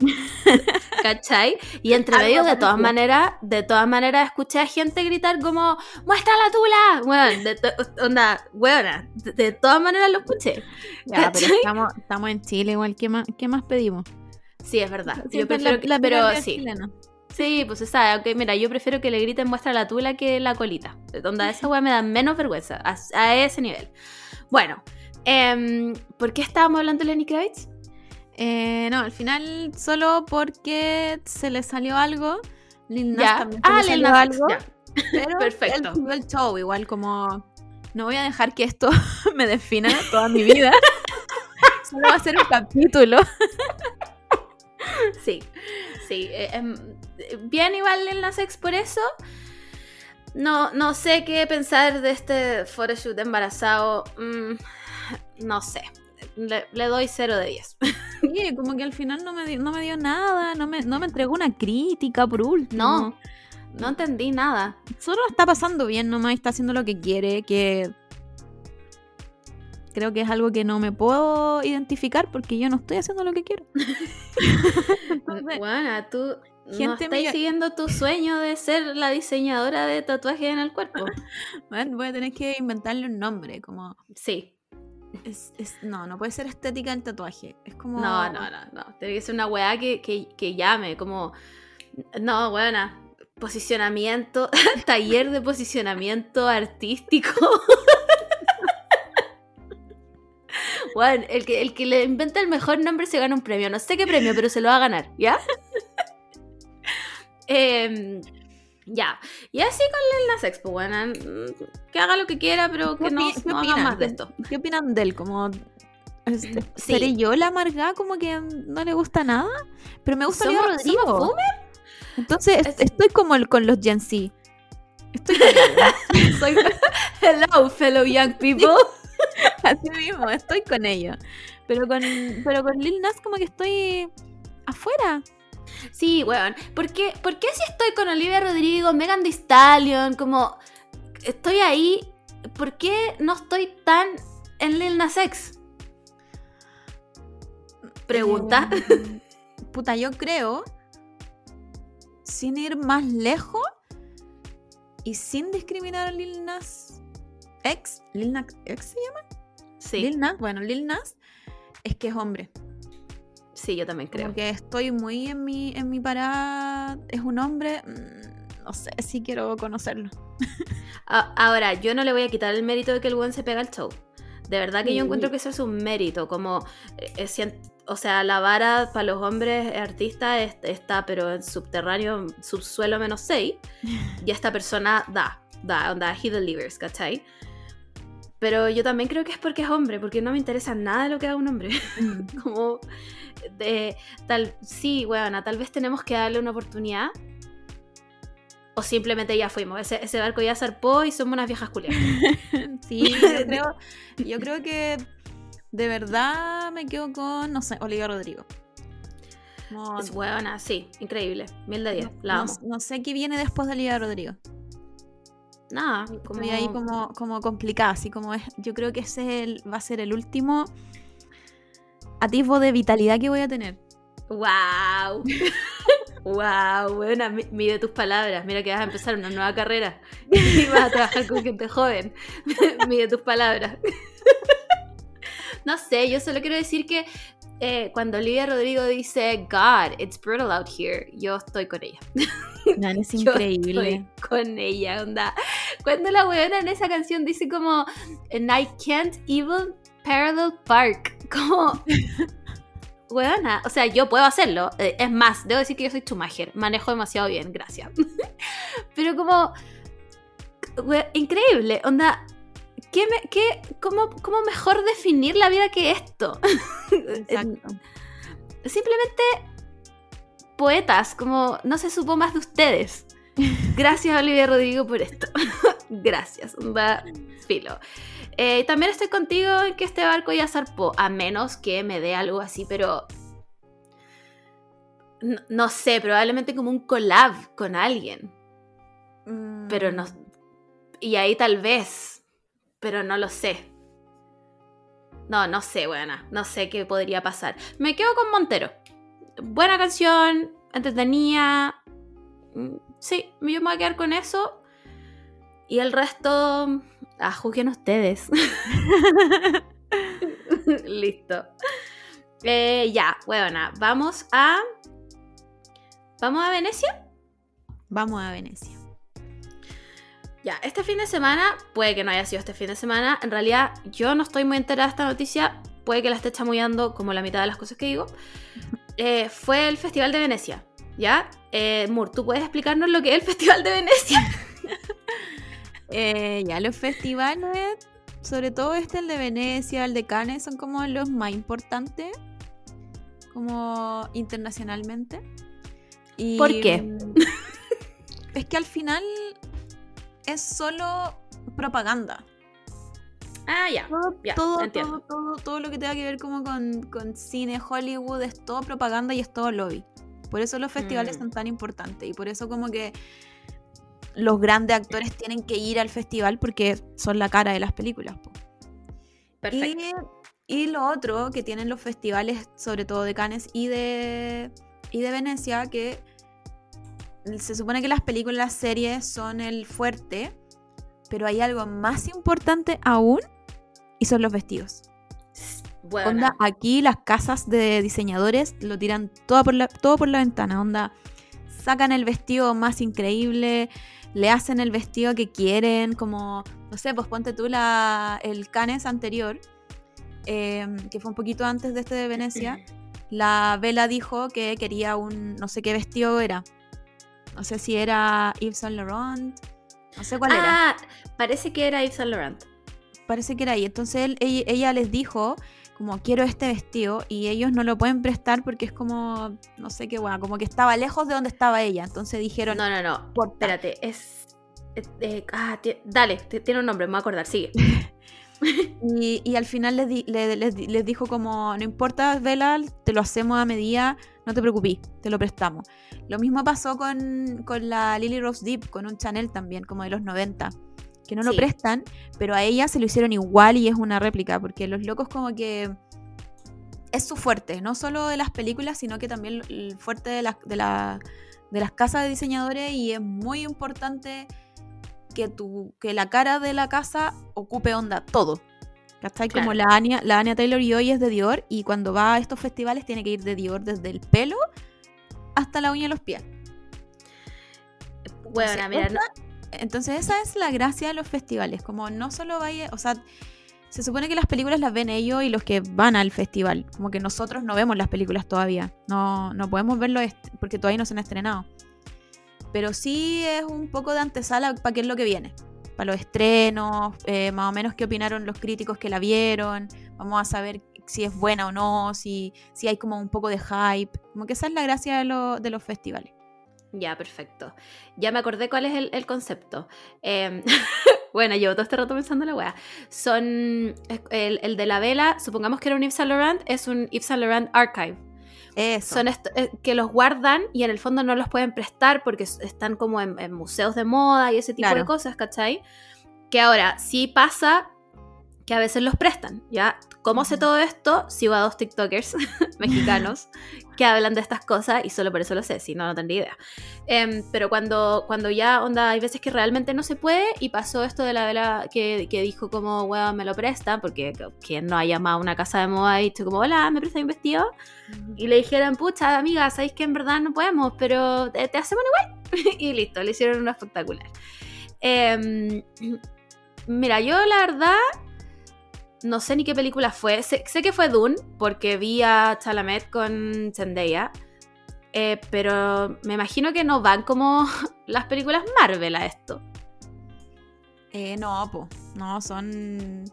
¿cachai? Y entre medio, de todas maneras, de todas maneras, escuché a gente gritar como, ¡muestra la tula! Weón, de onda, weona, de, de todas maneras lo escuché. Ya, pero estamos, estamos en Chile igual. ¿Qué más, qué más pedimos? Sí, es verdad. Yo prefiero la- que- la pero sí. chilena. Sí, pues se sabe, mira, yo prefiero que le griten muestra la tula que la colita. Donde esa weá me da menos vergüenza, a, a ese nivel. Bueno, em, ¿por qué estábamos hablando de Lenny Kravitz? Eh, no, al final solo porque se le salió algo. Lil Nas también Ah, le Lil salió Nas algo. X, ya. Pero Perfecto. él el show igual como no voy a dejar que esto me defina toda mi vida. Solo va a ser un capítulo. Sí, sí. eh, em, bien igual el Nas X por eso. No, no sé qué pensar de este photoshoot embarazado. Mm, no sé. Le, le doy 0 de 10. Sí, como que al final no me dio, no me dio nada, no me, no me entregó una crítica por último. No, no entendí nada. Solo está pasando bien nomás, está haciendo lo que quiere, que creo que es algo que no me puedo identificar porque yo no estoy haciendo lo que quiero. Entonces, Bueno, tú no estás millo- siguiendo tu sueño de ser la diseñadora de tatuajes en el cuerpo. bueno, voy a tener que inventarle un nombre, como... Sí. No, no puede ser estética el tatuaje. Es como... No, no, no, no. Tiene que ser una weá que, que, que llame, como. No, weona. Posicionamiento, taller de posicionamiento artístico. Weón, el que, el que le inventa el mejor nombre se gana un premio. No sé qué premio, pero se lo va a ganar, ¿ya? Em, ya. Y así con Lil Nas X, pues, weona, mm, Que haga lo que quiera, pero ¿Qué que no, no haga más de ¿Qué- esto. ¿Qué opinan de él? Como... es- Sí. ¿Seré yo la amargada como que no le gusta nada? Pero me gusta ¿Somos, Olivia Rodrigo. boomer? Entonces es- Es- estoy como el, con los Gen Z. Estoy con ellos. Soy... Hello, fellow young people. Así mismo, estoy con ellos. Pero con, pero con Lil Nas como que estoy afuera. Sí, weón. ¿Por qué, por qué si estoy con Olivia Rodrigo, Megan Thee Stallion, como estoy ahí, ¿por qué no estoy tan en Lil Nas X? Pregunta. Eh, puta, yo creo, sin ir más lejos y sin discriminar a Lil Nas X, Lil Nas X se llama? Sí, Lil Nas, bueno, Lil Nas es que es hombre. Sí, yo también creo. Como que estoy muy en mi, en mi parada. Es un hombre. mm, No sé si quiero conocerlo. Ahora, yo no le voy a quitar el mérito de que el buen se pega al show. De verdad que yo Sí. encuentro que eso es un mérito, como, eh, eh, o sea, la vara para los hombres artistas es- está, pero en subterráneo, subsuelo menos 6, y esta persona da, da, onda, he delivers, ¿cachai? Pero yo también creo que es porque es hombre, porque no me interesa nada de lo que haga un hombre. como, de, tal, sí, weona, tal vez tenemos que darle una oportunidad. O simplemente ya fuimos, ese, ese barco ya zarpó y somos unas viejas culiadas. sí, yo creo, yo creo que de verdad me quedo con, no sé, Olivia Rodrigo. Como- Es huevona, sí, increíble. Mil de diez, la no, no sé qué viene después de Olivia Rodrigo. Nada, como... Estoy ahí como, como complicada, así como es. Yo creo que ese es el- va a ser el último atisbo de vitalidad que voy a tener. ¡Wow! ¡Wow! Buena, mi- mide tus palabras. Mira que vas a empezar una nueva carrera y vas a trabajar con gente joven. mide tus palabras. no sé, yo solo quiero decir que eh, cuando Olivia Rodrigo dice God, it's brutal out here, yo estoy con ella. Man, es Yo increíble. Estoy con ella, onda. Cuando la weona en esa canción dice como And I can't even parallel park. Como. Weona, o sea, yo puedo hacerlo. eh, Es más, debo decir que yo soy Schumacher. Manejo demasiado bien, gracias. Pero como. we- increíble, onda. ¿Qué me, qué, cómo, ¿Cómo mejor definir la vida que esto? Exacto. simplemente poetas, como no se supo más de ustedes. Gracias Olivia Rodrigo por esto. Gracias, va filo. Eh, también estoy contigo en que este barco ya zarpó, a menos que me dé algo así, pero no, no sé, probablemente como un collab con alguien, Mm, pero no y ahí tal vez, pero no lo sé. No, no sé, buena. No sé qué podría pasar. Me quedo con Montero. Buena canción, entretenida. Mm, Sí, yo me voy a quedar con eso. Y el resto, ah, juzguen ustedes. Listo. Eh, ya, buena. Vamos a. ¿Vamos a Venecia? Vamos a Venecia. Ya, este fin de semana, puede que no haya sido este fin de semana, en realidad yo no estoy muy enterada de esta noticia, puede que la esté chamullando como la mitad de las cosas que digo. Eh, fue el Festival de Venecia, ¿ya? Eh, Mur, ¿tú puedes explicarnos lo que es el Festival de Venecia? Eh, ya los festivales, sobre todo este, el de Venecia, el de Cannes, son como los más importantes, como internacionalmente. Y, ¿Por qué? mm, Es que al final es solo propaganda. Ah, ya. Todo, Ya, todo, entiendo. todo, todo, todo lo que tenga que ver como con, con cine, Hollywood, es todo propaganda y es todo lobby. Por eso los festivales Mm. son tan importantes y por eso como que los grandes actores tienen que ir al festival porque son la cara de las películas. po. Perfecto. Y, y lo otro que tienen los festivales, sobre todo de Cannes y de, y de Venecia, que se supone que las películas, las series son el fuerte, pero hay algo más importante aún y son los vestidos. Bueno, Onda, aquí las casas de diseñadores lo tiran todo por la, todo por la ventana. Onda, sacan el vestido más increíble, le hacen el vestido que quieren, como, no sé, pues ponte tú la, el Cannes anterior, eh, que fue un poquito antes de este de Venecia. La Vela dijo que quería un, no sé qué vestido era. No sé si era Yves Saint Laurent, no sé cuál era Ah, parece que era Yves Saint Laurent. parece que era ahí. Entonces él- ella, ella les dijo, como quiero este vestido, y ellos no lo pueden prestar porque es como, no sé qué guay, como que estaba lejos de donde estaba ella. Entonces dijeron, No, no, no. Porta. Espérate, es. eh, eh, ah, dale, ti- tiene un nombre, me voy a acordar, sigue. y, y al final les, di- le- les di- les dijo como, no importa, Vela, te lo hacemos a medida, no te preocupes, te lo prestamos. Lo mismo pasó con, con la Lily Rose Deep, con un Chanel también, como de los 90. Que no lo Sí. prestan, pero a ella se lo hicieron igual y es una réplica, porque los locos como que es su fuerte, no solo de las películas, sino que también el fuerte de, las de, la- de las casas de diseñadores y es muy importante que, tu, que la cara de la casa ocupe onda todo. ¿Cachai? Como Claro. la Anya, la Anya Taylor y hoy es de Dior y cuando va a estos festivales tiene que ir de Dior desde el pelo hasta la uña de los pies. Bueno, mira, no- Entonces esa es la gracia de los festivales, como no solo vaya, o sea, se supone que las películas las ven ellos y los que van al festival, como que nosotros no vemos las películas todavía, no, no podemos verlo porque todavía no se han estrenado. Pero sí es un poco de antesala para qué es lo que viene, para los estrenos, eh, más o menos qué opinaron los críticos que la vieron, vamos a saber si es buena o no, si, si hay como un poco de hype, como que esa es la gracia de, lo- de los festivales. Ya, perfecto. Ya me acordé cuál es el, el concepto. Em, bueno, llevo todo este rato pensando en la weá. Son. El, el de la vela, supongamos que era un Yves Saint Laurent, es un Yves Saint Laurent Archive. Eso. Son eh, que los guardan y en el fondo no los pueden prestar porque están como en, en museos de moda y ese tipo de cosas, ¿cachai? Que ahora sí pasa que a veces los prestan, ¿ya? ¿Cómo sé todo esto? Sigo a dos TikTokers mexicanos que hablan de estas cosas y solo por eso lo sé, si no, no tendría idea. Em, pero cuando, cuando ya, onda, hay veces que realmente no se puede y pasó esto de la vela que, que dijo como, weón, me lo prestan, porque quien no ha llamado a una casa de moda y dicho como, hola, ¿me prestan un vestido? Y le dijeron, pucha, amiga, sabéis que en verdad no podemos, pero te, te hacemos igual. y listo, le hicieron uno espectacular. Em, mira, yo la verdad no sé ni qué película fue. Sé, sé que fue Dune, porque vi a Chalamet con Zendaya. eh, pero me imagino que no van como las películas Marvel a esto. Eh, no, po. No, son.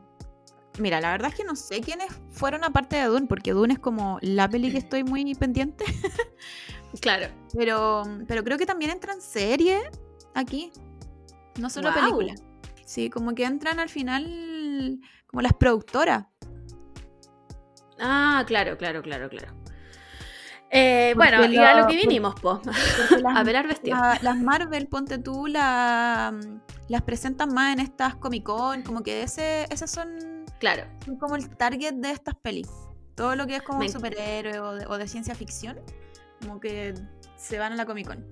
Mira, la verdad es que no sé quiénes fueron aparte de Dune, porque Dune es como la peli que estoy muy pendiente. Claro. Pero, pero creo que también entran series aquí. No solo películas. Sí, como que entran al final como las productoras. Ah, claro, claro, claro, claro. Eh, bueno, y a lo- que vinimos, po. Las, a velar vestidos. la- las Marvel, ponte tú, la, las presentan más en estas Comic Con. Como que ese, esas son Claro. son como el target de estas pelis. Todo lo que es como superhéroe o de, o de ciencia ficción, como que se van a la Comic Con.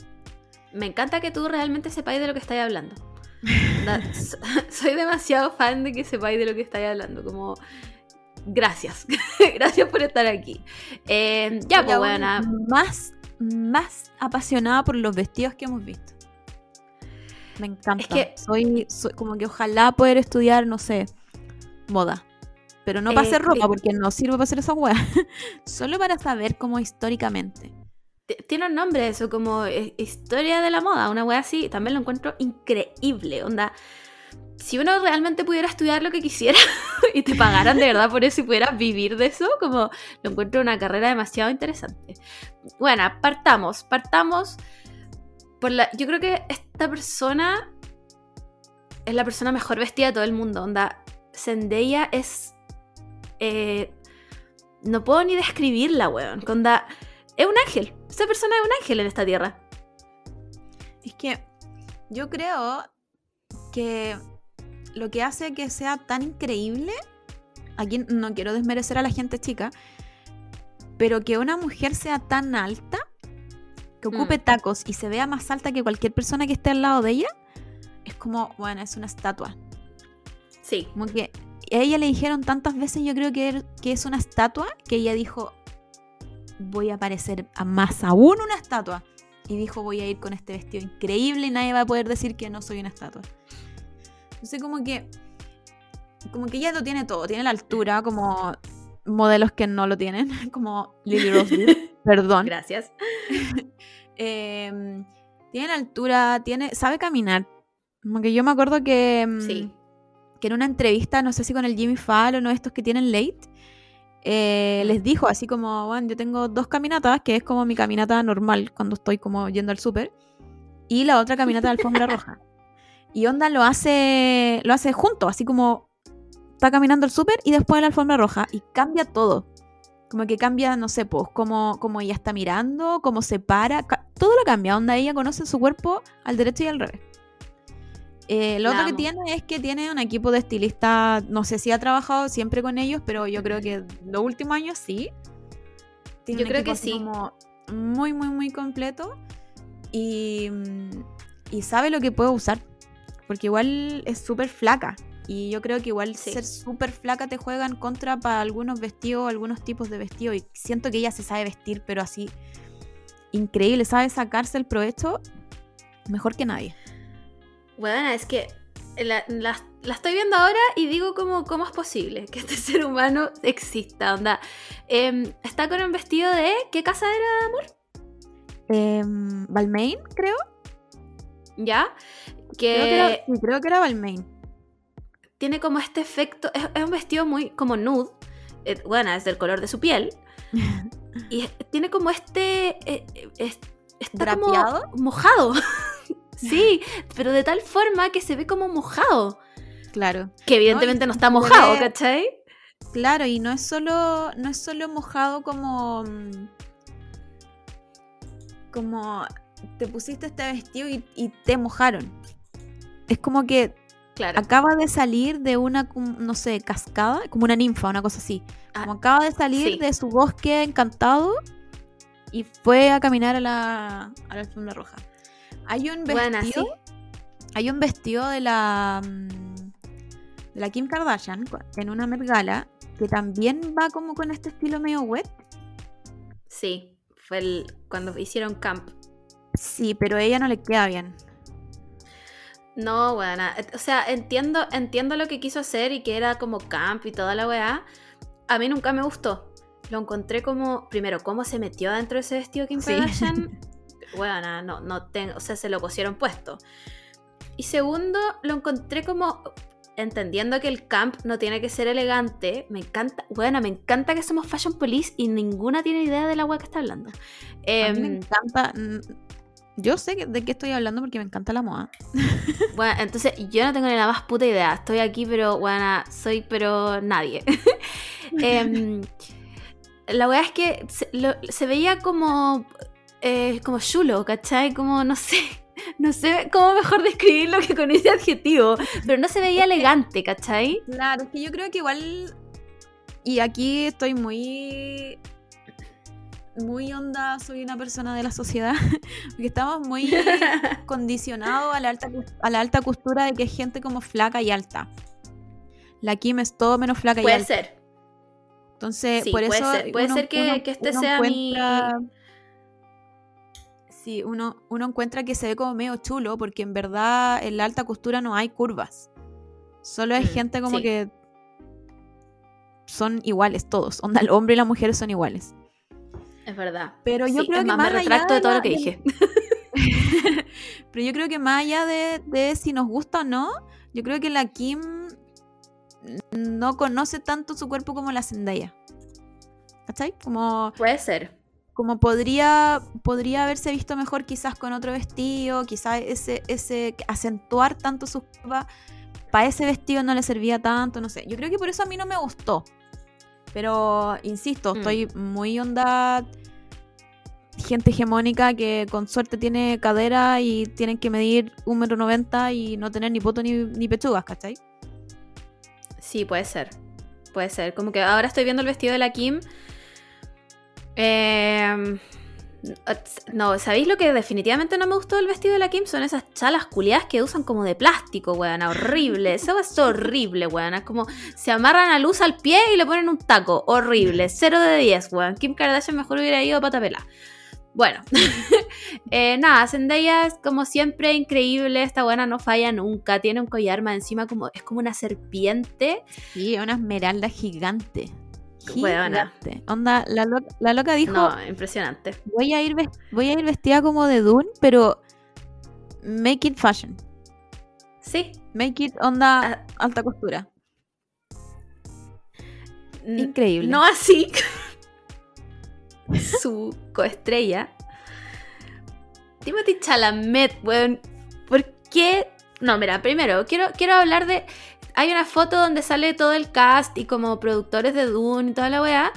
Me encanta que tú realmente sepáis de lo que estáis hablando. Soy demasiado fan de que sepáis de lo que estáis hablando. Como, gracias. gracias por estar aquí. Eh, ya, pues, buena. Más, más apasionada por los vestidos que hemos visto. Me encanta. Es que- soy, soy como que ojalá poder estudiar, no sé, moda. Pero no para Eh, hacer ropa, mi- porque no sirve para hacer esa weá. Solo para saber cómo históricamente. Tiene un nombre eso, como eh, historia de la moda, una wea así. También lo encuentro increíble. Onda, si uno realmente pudiera estudiar lo que quisiera y te pagaran de verdad por eso y pudieras vivir de eso, como lo encuentro una carrera demasiado interesante. Bueno, partamos, partamos por la... Yo creo que esta persona es la persona mejor vestida de todo el mundo. Onda, Zendaya es. eh, no puedo ni describirla, weón. Onda, es un ángel. Esa persona es un ángel en esta tierra. Es que yo creo que lo que hace que sea tan increíble, aquí no quiero desmerecer a la gente chica, pero que una mujer sea tan alta, que ocupe Mm. tacos y se vea más alta que cualquier persona que esté al lado de ella, es como, bueno, es una estatua. Sí. Como que a ella le dijeron tantas veces, yo creo que, er- que es una estatua, que ella dijo, voy a parecer a más aún una estatua. Y dijo, voy a ir con este vestido increíble y nadie va a poder decir que no soy una estatua. Entonces como que, como que ella lo tiene todo, tiene la altura como modelos que no lo tienen, como Lily Rose perdón. Gracias. Eh, tiene la altura, tiene, sabe caminar. Como que yo me acuerdo que, mm, Sí. que en una entrevista, no sé si con el Jimmy Fallon o estos que tienen late, eh, les dijo así como, bueno, yo tengo dos caminatas, que es como mi caminata normal cuando estoy como yendo al súper, y la otra caminata de alfombra roja. Y Onda lo hace, lo hace junto, así como está caminando al súper y después la alfombra roja, y cambia todo. Como que cambia, no sé, pues, cómo, cómo ella está mirando, cómo se para, todo lo cambia. Onda ella conoce su cuerpo al derecho y al revés. Eh, lo La otro que amo. tiene es que tiene un equipo de estilistas, no sé si ha trabajado siempre con ellos, pero yo creo que los últimos años sí. Tiene Yo creo que sí. como muy, muy, muy completo. Y, y sabe lo que puede usar. Porque igual es súper flaca. Y yo creo que igual Sí. ser súper flaca te juega en contra para algunos vestidos, algunos tipos de vestidos. Y siento que ella se sabe vestir, pero así increíble. Sabe sacarse el provecho mejor que nadie. Bueno, es que la, la- la estoy viendo ahora y digo como, ¿cómo es posible que este ser humano exista? Onda, Em, está con un vestido de... ¿Qué casa era? Em, Balmain, creo. ¿Ya? Que, Creo que, era, sí, creo que era Balmain. tiene como este efecto... Es, es un vestido muy como nude. eh, bueno, es del color de su piel. Y tiene como este... eh, eh, es- está mojado. sí, pero de tal forma que se ve como mojado. Claro. Que evidentemente no, está mojado, ve- ¿cachai? Claro, y no es solo, no es solo mojado como. mm, como te pusiste este vestido y, y te mojaron. Es como que Claro. acaba de salir de una, no sé, cascada, como una ninfa, una cosa así. Ah, Como acaba de salir sí. de su bosque encantado y fue a caminar a la, a la alfombra roja. Hay un vestido. Buena, sí. Hay un vestido de la. mm, de la Kim Kardashian en una Met Gala que también va como con este estilo medio wet. Sí, fue el, cuando hicieron camp. Sí, pero a ella no le queda bien. No, buena. O sea, entiendo, entiendo lo que quiso hacer y que era como camp y toda la weá. A mí nunca me gustó. Lo encontré como, primero, cómo se metió dentro de ese vestido Kim Sí. Bueno, no, no ten- o sea, se lo pusieron puesto. Y segundo, lo encontré como, entendiendo que el camp no tiene que ser elegante. Me encanta, bueno, me encanta que somos fashion police y ninguna tiene idea de la que está hablando. a mí me Em, encanta. mm, Yo sé que- de qué estoy hablando porque me encanta la moda. Bueno, entonces yo no tengo ni la más puta idea. Estoy aquí, pero bueno, soy pero nadie. Em, la verdad es que se, lo- se veía como eh, como chulo, ¿cachai? Como no sé, no sé cómo mejor describirlo que con ese adjetivo, pero no se veía elegante, ¿cachai? Claro, es que yo creo que igual. Y aquí estoy muy. Muy onda, soy una persona de la sociedad. Porque estamos muy condicionados a la, alta, a la alta costura de que es gente como flaca y alta. La Kim es todo menos flaca y Puede alta. ser. Entonces, Sí, por puede eso. ser- puede ser que- que este sea mi- Sí, uno, uno encuentra que se ve como medio chulo, porque en verdad en la alta costura no hay curvas. Solo es Mm, gente como sí. que son iguales todos. Onda, el hombre y la mujer son iguales. Es verdad. Pero yo Sí, creo es que más, más me allá retracto de todo la- lo que dije. Pero yo creo que más allá de, de si nos gusta o no, yo creo que la Kim no conoce tanto su cuerpo como la Zendaya. ¿Cachai? Como, Puede ser. Como podría, podría haberse visto mejor quizás con otro vestido, quizás ese, ese acentuar tanto sus curvas para ese vestido no le servía tanto, no sé. Yo creo que por eso a mí no me gustó. Pero, insisto, Mm. estoy muy onda gente hegemónica que con suerte tiene cadera y tienen que medir 1,90m y no tener ni poto ni, ni pechugas, ¿cachai? Sí, puede ser. Puede ser. Como que ahora estoy viendo el vestido de la Kim. Eh, no, ¿sabéis lo que definitivamente no me gustó del vestido de la Kim? Son esas chalas culiadas que usan como de plástico, weona. Horrible. Eso es horrible, weona. Es como se amarran a luz al pie y le ponen un taco. Horrible. 0 de 10, weón. Kim Kardashian mejor hubiera ido a patapela. Bueno, eh, nada, Zendaya es como siempre increíble, esta buena no falla nunca, tiene un collar más encima como, es como una serpiente, Sí, una esmeralda gigante. Gigante. Onda, la, lo- la loca dijo, no, impresionante. voy, a ir ves- voy a ir vestida como de Dune, pero make it fashion. Sí, Make it onda Ah. alta costura. Increíble. No así. Su coestrella. Timothy Chalamet, weón. ¿Por qué? No, mira, primero, quiero, quiero hablar de. Hay una foto donde sale todo el cast y como productores de Dune y toda la weá.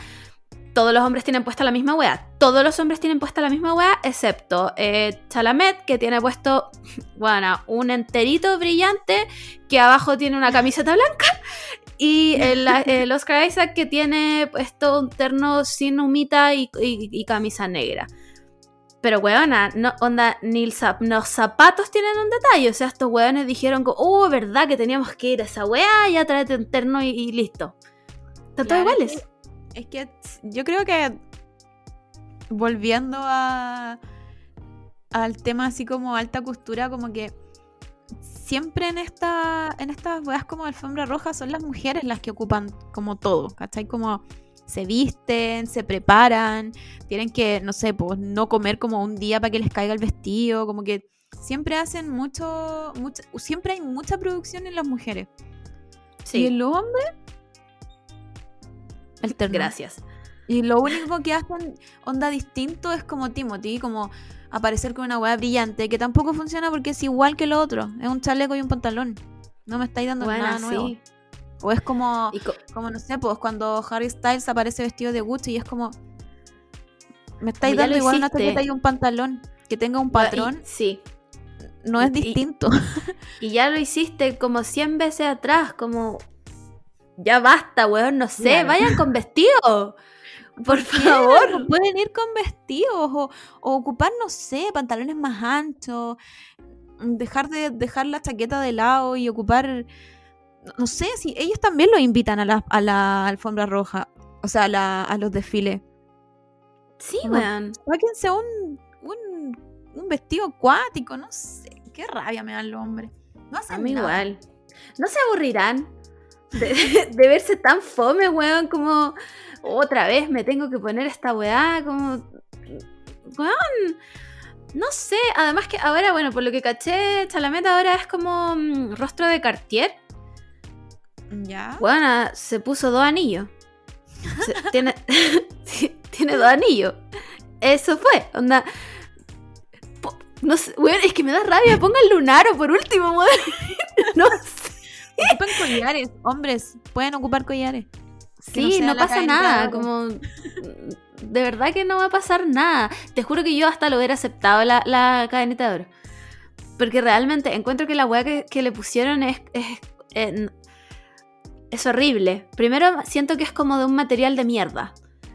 Todos los hombres tienen puesta la misma weá. Todos los hombres tienen puesta la misma weá, excepto eh, Chalamet, que tiene puesto, bueno, un enterito brillante, que abajo tiene una camiseta blanca. Y el, el Oscar Isaac que tiene puesto un terno sin humita y, y- y camisa negra. Pero weona, no, onda, ni los zapatos tienen un detalle. O sea, estos weones dijeron, como, oh, verdad que teníamos que ir a esa weá, ya tráete un terno y, y listo. Están todos iguales. Es que yo creo que volviendo a al tema así como alta costura, como que siempre en esta en estas weas como alfombra roja son las mujeres las que ocupan como todo, ¿cachai? Como se visten, se preparan, tienen que, no sé, pues no comer como un día para que les caiga el vestido, como que siempre hacen mucho, mucho siempre hay mucha producción en las mujeres. Y Sí, en los hombres, gracias. Y lo único que hacen onda distinto es como Timothy, como aparecer con una hueá brillante, que tampoco funciona porque es igual que lo otro. Es un chaleco y un pantalón. No me estáis dando Bueno, nada nuevo. sí. O es como, co- como, no sé, pues cuando Harry Styles aparece vestido de Gucci y es como... Me estáis dando igual una chaqueta y un pantalón. Que tenga un y- patrón sí. no es y- distinto. Y ya lo hiciste como 100 veces atrás, como... Ya basta, weón, no sé, Claro. vayan con vestido. Por favor. Pueden ir con vestidos o, o ocupar, no sé, pantalones más anchos, dejar de dejar la chaqueta de lado y ocupar, no- sé, si ellos también lo invitan a la, a la alfombra roja, o sea, a, la- a los desfiles. Sí, weón. Sáquense un, un, un vestido acuático, no sé, qué rabia me dan los hombres. No hacen A mí nada. igual. ¿No se aburrirán de, de verse tan fome, weón? Como otra vez me tengo que poner esta weá, como... Weón, no sé. Además que ahora, bueno, por lo que caché, Chalamet ahora es como mm, rostro de Cartier. Ya. Ah, se puso dos anillos. Se- tiene, dos anillos. Eso fue, onda... po- No sé, es que me da rabia. Ponga el lunaro por último. No sé. Ocupen collares, hombres, pueden ocupar collares. Que Sí, no, pasa nada, como... De verdad que no va a pasar nada. Te juro que yo hasta lo hubiera aceptado la, la cadenita de oro. Porque realmente encuentro que la weá que, que le pusieron es... Es, eh, es horrible. Primero siento que es como de un material de mierda.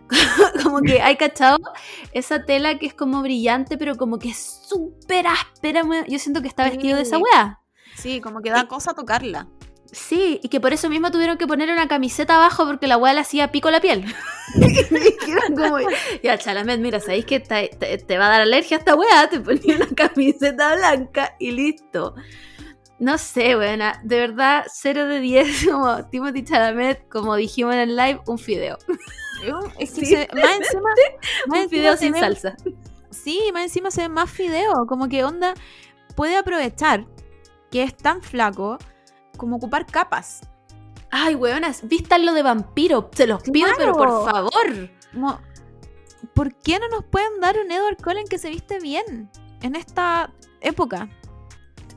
como que hay cachado esa tela que es como brillante, pero como que es súper áspera. Yo siento que está vestido de esa weá. Sí, como que da cosa tocarla. Sí, y que por eso mismo tuvieron que poner una camiseta abajo porque la weá le hacía pico la piel. Como, ya, Chalamet, mira, ¿sabéis que te, te- te va a dar alergia a esta weá? Te ponía una camiseta blanca y listo. No sé, buena, de verdad, 0 de 10 como Timothy Chalamet, como dijimos en el live, un fideo. Es que Sí. se- más encima, más Un fideo sin ve- salsa. Sí, más encima se ve más fideo. Como que onda puede aprovechar que es tan flaco como ocupar capas. Ay, weonas, vístanlo de vampiro, se los pido, pero por favor. Como, ¿Por qué no nos pueden dar un Edward Cullen que se viste bien en esta época?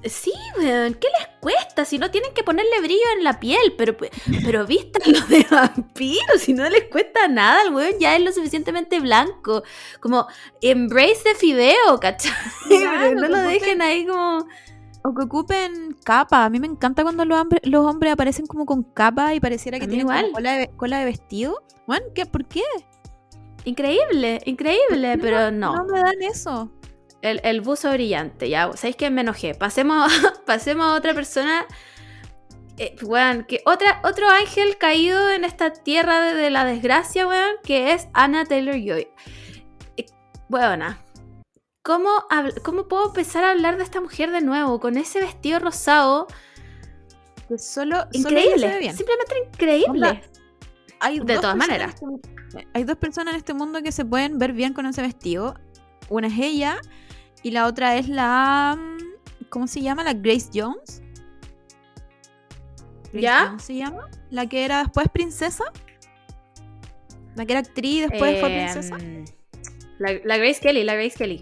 Sí, weón, ¿qué les cuesta? Si no tienen que ponerle brillo en la piel, pero, pero vistan lo de vampiros, si no les cuesta nada, el weón ya es lo suficientemente blanco. Como, embrace de fideo, ¿cachai? Claro, no lo dejen ahí como... O que ocupen capa. A mí me encanta cuando los, hombres- los hombres aparecen como con capa y pareciera que tienen como cola de, cola de vestido. Bueno, ¿qué? ¿por qué? Increíble, increíble, No, pero no. No me dan eso. El, el buzo brillante, ya. ¿Sabéis que me enojé? Pasemos, pasemos a otra persona. Eh, weón, que otra, otro ángel caído en esta tierra de, de la desgracia, weón, que es Anna Taylor Joy. Eh, weona, ¿cómo, ¿cómo puedo empezar a hablar de esta mujer de nuevo? Con ese vestido rosado. Que solo, solo se Increíble. ve bien. Simplemente increíble. Hay De todas maneras. este- hay dos personas en este mundo que se pueden ver bien con ese vestido. Una es ella y la otra es la. mm, ¿Cómo se llama? La Grace Jones. Grace ¿Ya? Jones se llama? La que era después princesa. La que era actriz y después fue princesa. Em, la, la Grace Kelly, la Grace Kelly.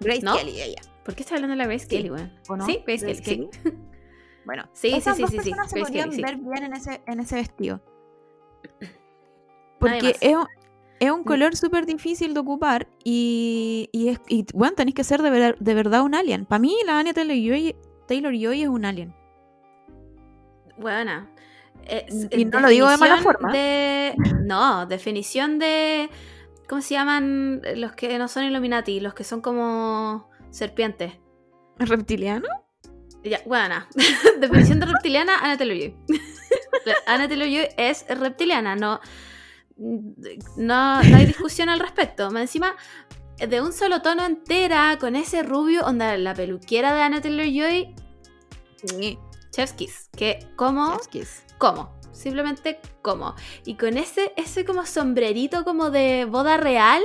Grace ¿no? Kelly, ella. ¿Por qué estoy hablando de la Grace Sí. Kelly, weón? ¿O no? Sí, Grace, Grace Kelly, sí. Bueno, Sí, sí, esas sí, dos sí, sí, personas se Grace podrían Kelly, sí. ver bien en ese, en ese vestido. Porque es, es un Mm. color súper difícil de ocupar y, y, es, y bueno, tenéis que ser de, ver- de verdad un alien. Para mí, la Anya Taylor-Joy Taylor Joy es un alien. Buena. Eh, s- Y no lo digo de mala definición forma. de- no, definición de. ¿Cómo se llaman los que no son Illuminati? Los que son como serpientes. ¿Reptiliano? Ya, buena. definición de reptiliana, Anna Taylor-Joy. Anna Taylor-Joy es reptiliana, no, no, no hay discusión al respecto. Más encima, de un solo tono entera, con ese rubio, onda, la peluquera de Anna Taylor-Joy, Sí. Chef's Kiss. Que, ¿cómo? ¿Cómo? Simplemente como. Y con ese, ese como sombrerito como de boda real.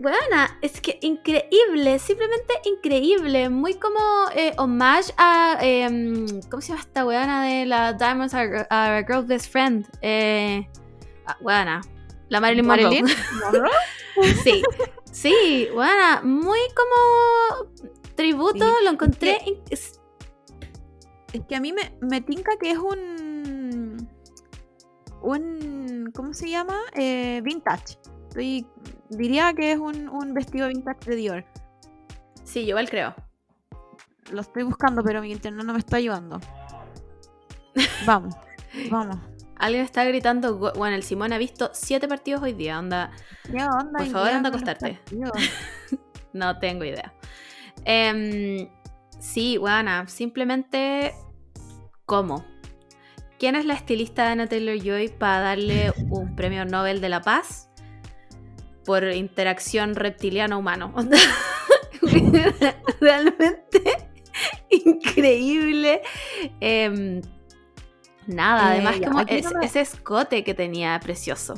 Buena, es que increíble, simplemente increíble. Muy como eh, homage a. em, ¿Cómo se llama esta weana de la Diamonds Are, a Girl's Best Friend? Eh, ah, weana, la Marilyn Monroe. Marilyn sí, sí, buena, muy como tributo, Sí, lo encontré. que- Es que a mí me, me tinca que es un. Un. ¿Cómo se llama? Eh, vintage. Estoy- diría que es un, un vestido vintage de Dior. sí, yo igual creo. Lo estoy buscando, pero mi internet no me está ayudando. Vamos, vamos. Alguien está gritando, bueno, el Simón ha visto siete partidos hoy día, onda, ¿Qué onda? Por favor, anda a acostarte. no tengo idea. Em, sí, buena, simplemente, ¿cómo? ¿Quién es la estilista de Anna Taylor-Joy para darle un premio Nobel de la Paz por interacción reptiliano-humano? Realmente increíble. Em, nada, Eh, además como aquí es- no me- ese escote que tenía precioso.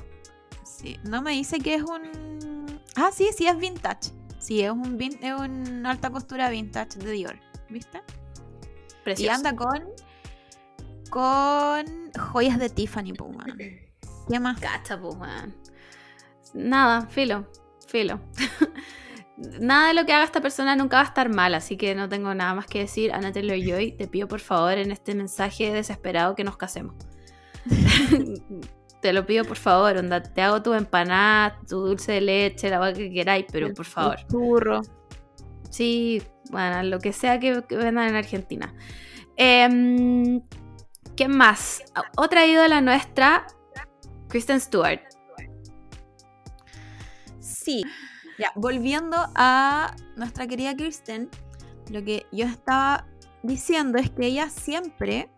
Sí, no me dice que es un. Ah, sí, sí, es vintage. Sí, es un, vin- es un alta costura vintage de Dior. ¿Viste? Y Precioso. anda con. Con joyas de Tiffany, weón. ¿Qué más? Cacha. Nada, filo, filo. nada de lo que haga esta persona nunca va a estar mal, así que no tengo nada más que decir. Ana Taylor Joy, te pido por favor en este mensaje desesperado que nos casemos. te lo pido por favor, onda, te hago tu empanada, tu dulce de leche, la vaca que queráis, pero El- por favor. Churro. Sí, bueno, lo que sea que, que vendan en Argentina. Em, ¿Qué más? Otra ídola nuestra, Kristen Stewart. Sí. Ya, volviendo a nuestra querida Kirsten, lo que yo estaba diciendo es que ella siempre,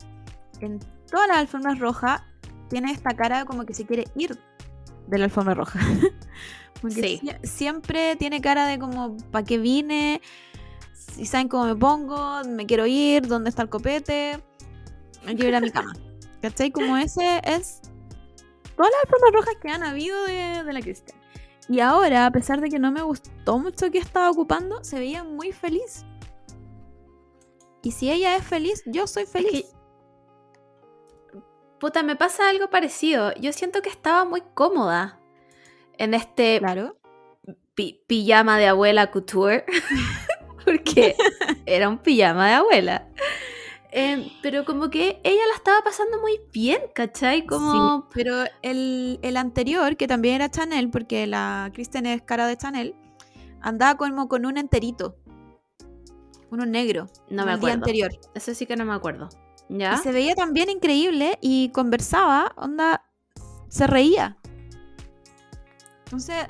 en todas las alfombras rojas, tiene esta cara como que se quiere ir de la alfombra roja. Porque Sí. sie- siempre tiene cara de como, ¿para qué vine? Si saben cómo me pongo, me quiero ir, ¿dónde está el copete? Me quiero ir a mi cama. ¿Cachai? Como ese es todas las alfombras rojas que han habido de, de la Kristen. Y ahora, a pesar de que no me gustó mucho que estaba ocupando, se veía muy feliz. Y si ella es feliz, yo soy feliz. Puta, me pasa algo parecido. Yo siento que estaba muy cómoda en este Claro. pi- pijama de abuela couture. porque era un pijama de abuela. Em, pero como que ella la estaba pasando muy bien, ¿cachai? Como... Sí, pero el, el anterior, que también era Chanel, porque la Kristen es cara de Chanel, andaba como con un enterito. Uno negro. No me el día acuerdo. anterior. Eso sí que no me acuerdo. ¿Ya? Y se veía también increíble y conversaba, onda, se reía. Entonces,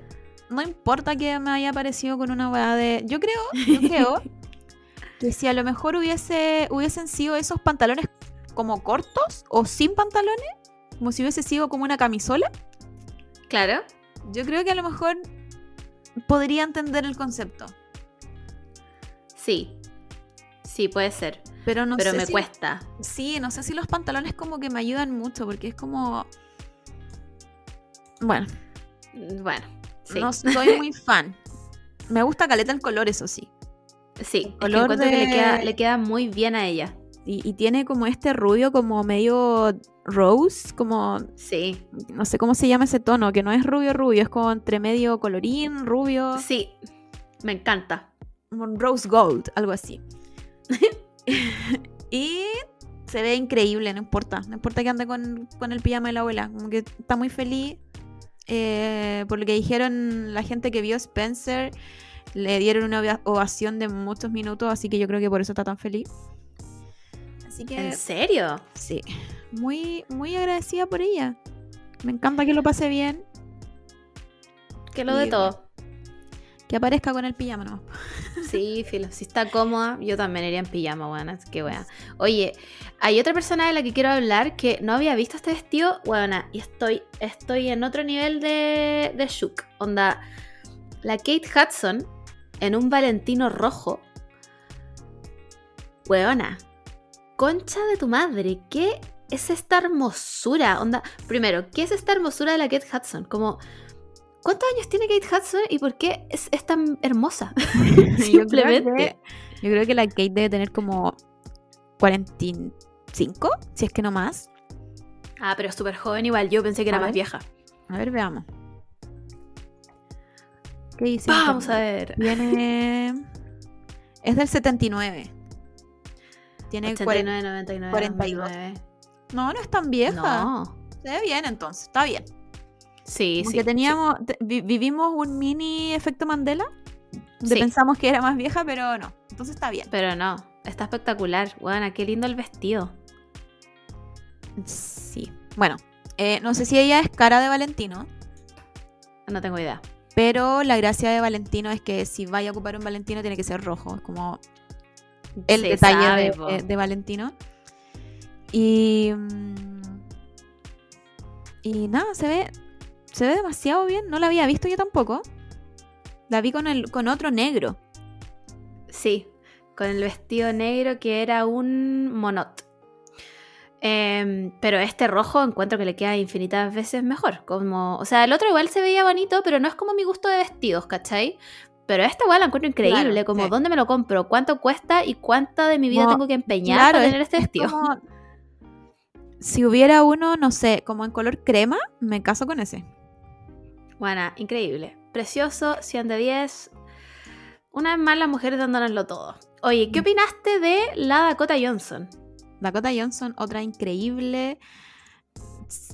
no importa que me haya parecido con una weá de. Yo creo, yo creo que si a lo mejor hubiese, hubiesen sido esos pantalones como cortos o sin pantalones, como si hubiese sido como una camisola, Claro. yo creo que a lo mejor podría entender el concepto. Sí. Sí, puede ser. Pero no pero sé me si- cuesta. Sí, no sé si los pantalones como que me ayudan mucho, porque es como. Bueno, Bueno, sí. no soy muy fan. Me gusta caleta el color, eso sí. Sí, es que color que le de- queda, le queda muy bien a ella. Y, y tiene como este rubio como medio rose, como Sí. no sé cómo se llama ese tono, que no es rubio rubio, es como entre medio colorín, rubio, Sí. Me encanta. un rose gold, algo así. y se ve increíble, no importa, no importa que ande con, con el pijama de la abuela, como que está muy feliz. Eh, por lo que dijeron la gente que vio Spencer, le dieron una ova- ovación de muchos minutos, así que yo creo que por eso está tan feliz. Así que ¿En serio? Sí, muy, muy agradecida por ella. Me encanta que lo pase bien, Que lo de todo. que aparezca con el pijama nomás. Sí, filo. Si está cómoda, yo también iría en pijama, buena. Qué buena. Oye, hay otra persona de la que quiero hablar que no había visto este vestido, buena. Y estoy, estoy en otro nivel de, de shook. Onda, la Kate Hudson en un Valentino rojo. Weona, concha de tu madre, ¿qué es esta hermosura? Onda, primero, ¿qué es esta hermosura de la Kate Hudson? Como, ¿cuántos años tiene Kate Hudson y por qué es, es tan hermosa? Simplemente. Yo creo, que, yo creo que la Kate debe tener como 45, si es que no más. Ah, pero es súper joven igual. Yo pensé que era más vieja. A ver, veamos. Vamos a ver. Viene. Es del 79. Tiene 89, 99, 42. 2009. No, no es tan vieja. No. Se ve bien entonces, está bien. Sí, Como sí. teníamos, te- vi- vivimos un mini efecto Mandela. De Sí. pensamos que era más vieja, pero no. Entonces está bien. Pero no. Está espectacular. Buena, qué lindo el vestido. Sí. Bueno, eh, no sé si ella es cara de Valentino, No tengo idea. Pero la gracia de Valentino es que si vaya a ocupar un Valentino tiene que ser rojo. Es como el Se detalle sabe, de, po. de- de Valentino. Y. mm, Y nada, se ve. Se ve demasiado bien. No la había visto yo tampoco. La vi con, el, con otro negro. Sí, con el vestido negro que era un monot. Em, pero este rojo encuentro que le queda infinitas veces mejor. Como, o sea, el otro igual se veía bonito, pero no es como mi gusto de vestidos, ¿cachai? Pero este igual la encuentro increíble. Claro, como, sí. ¿dónde me lo compro? ¿Cuánto cuesta? ¿Y cuánta de mi vida tengo que empeñar claro, para tener este es vestido? como- si hubiera uno, no sé, como en color crema, me caso con ese. Bueno, increíble. Precioso, 100 de 10. Una vez más las mujeres dándonoslo todo. Oye, ¿qué Mm. opinaste de la Dakota Johnson? Dakota Johnson, otra increíble.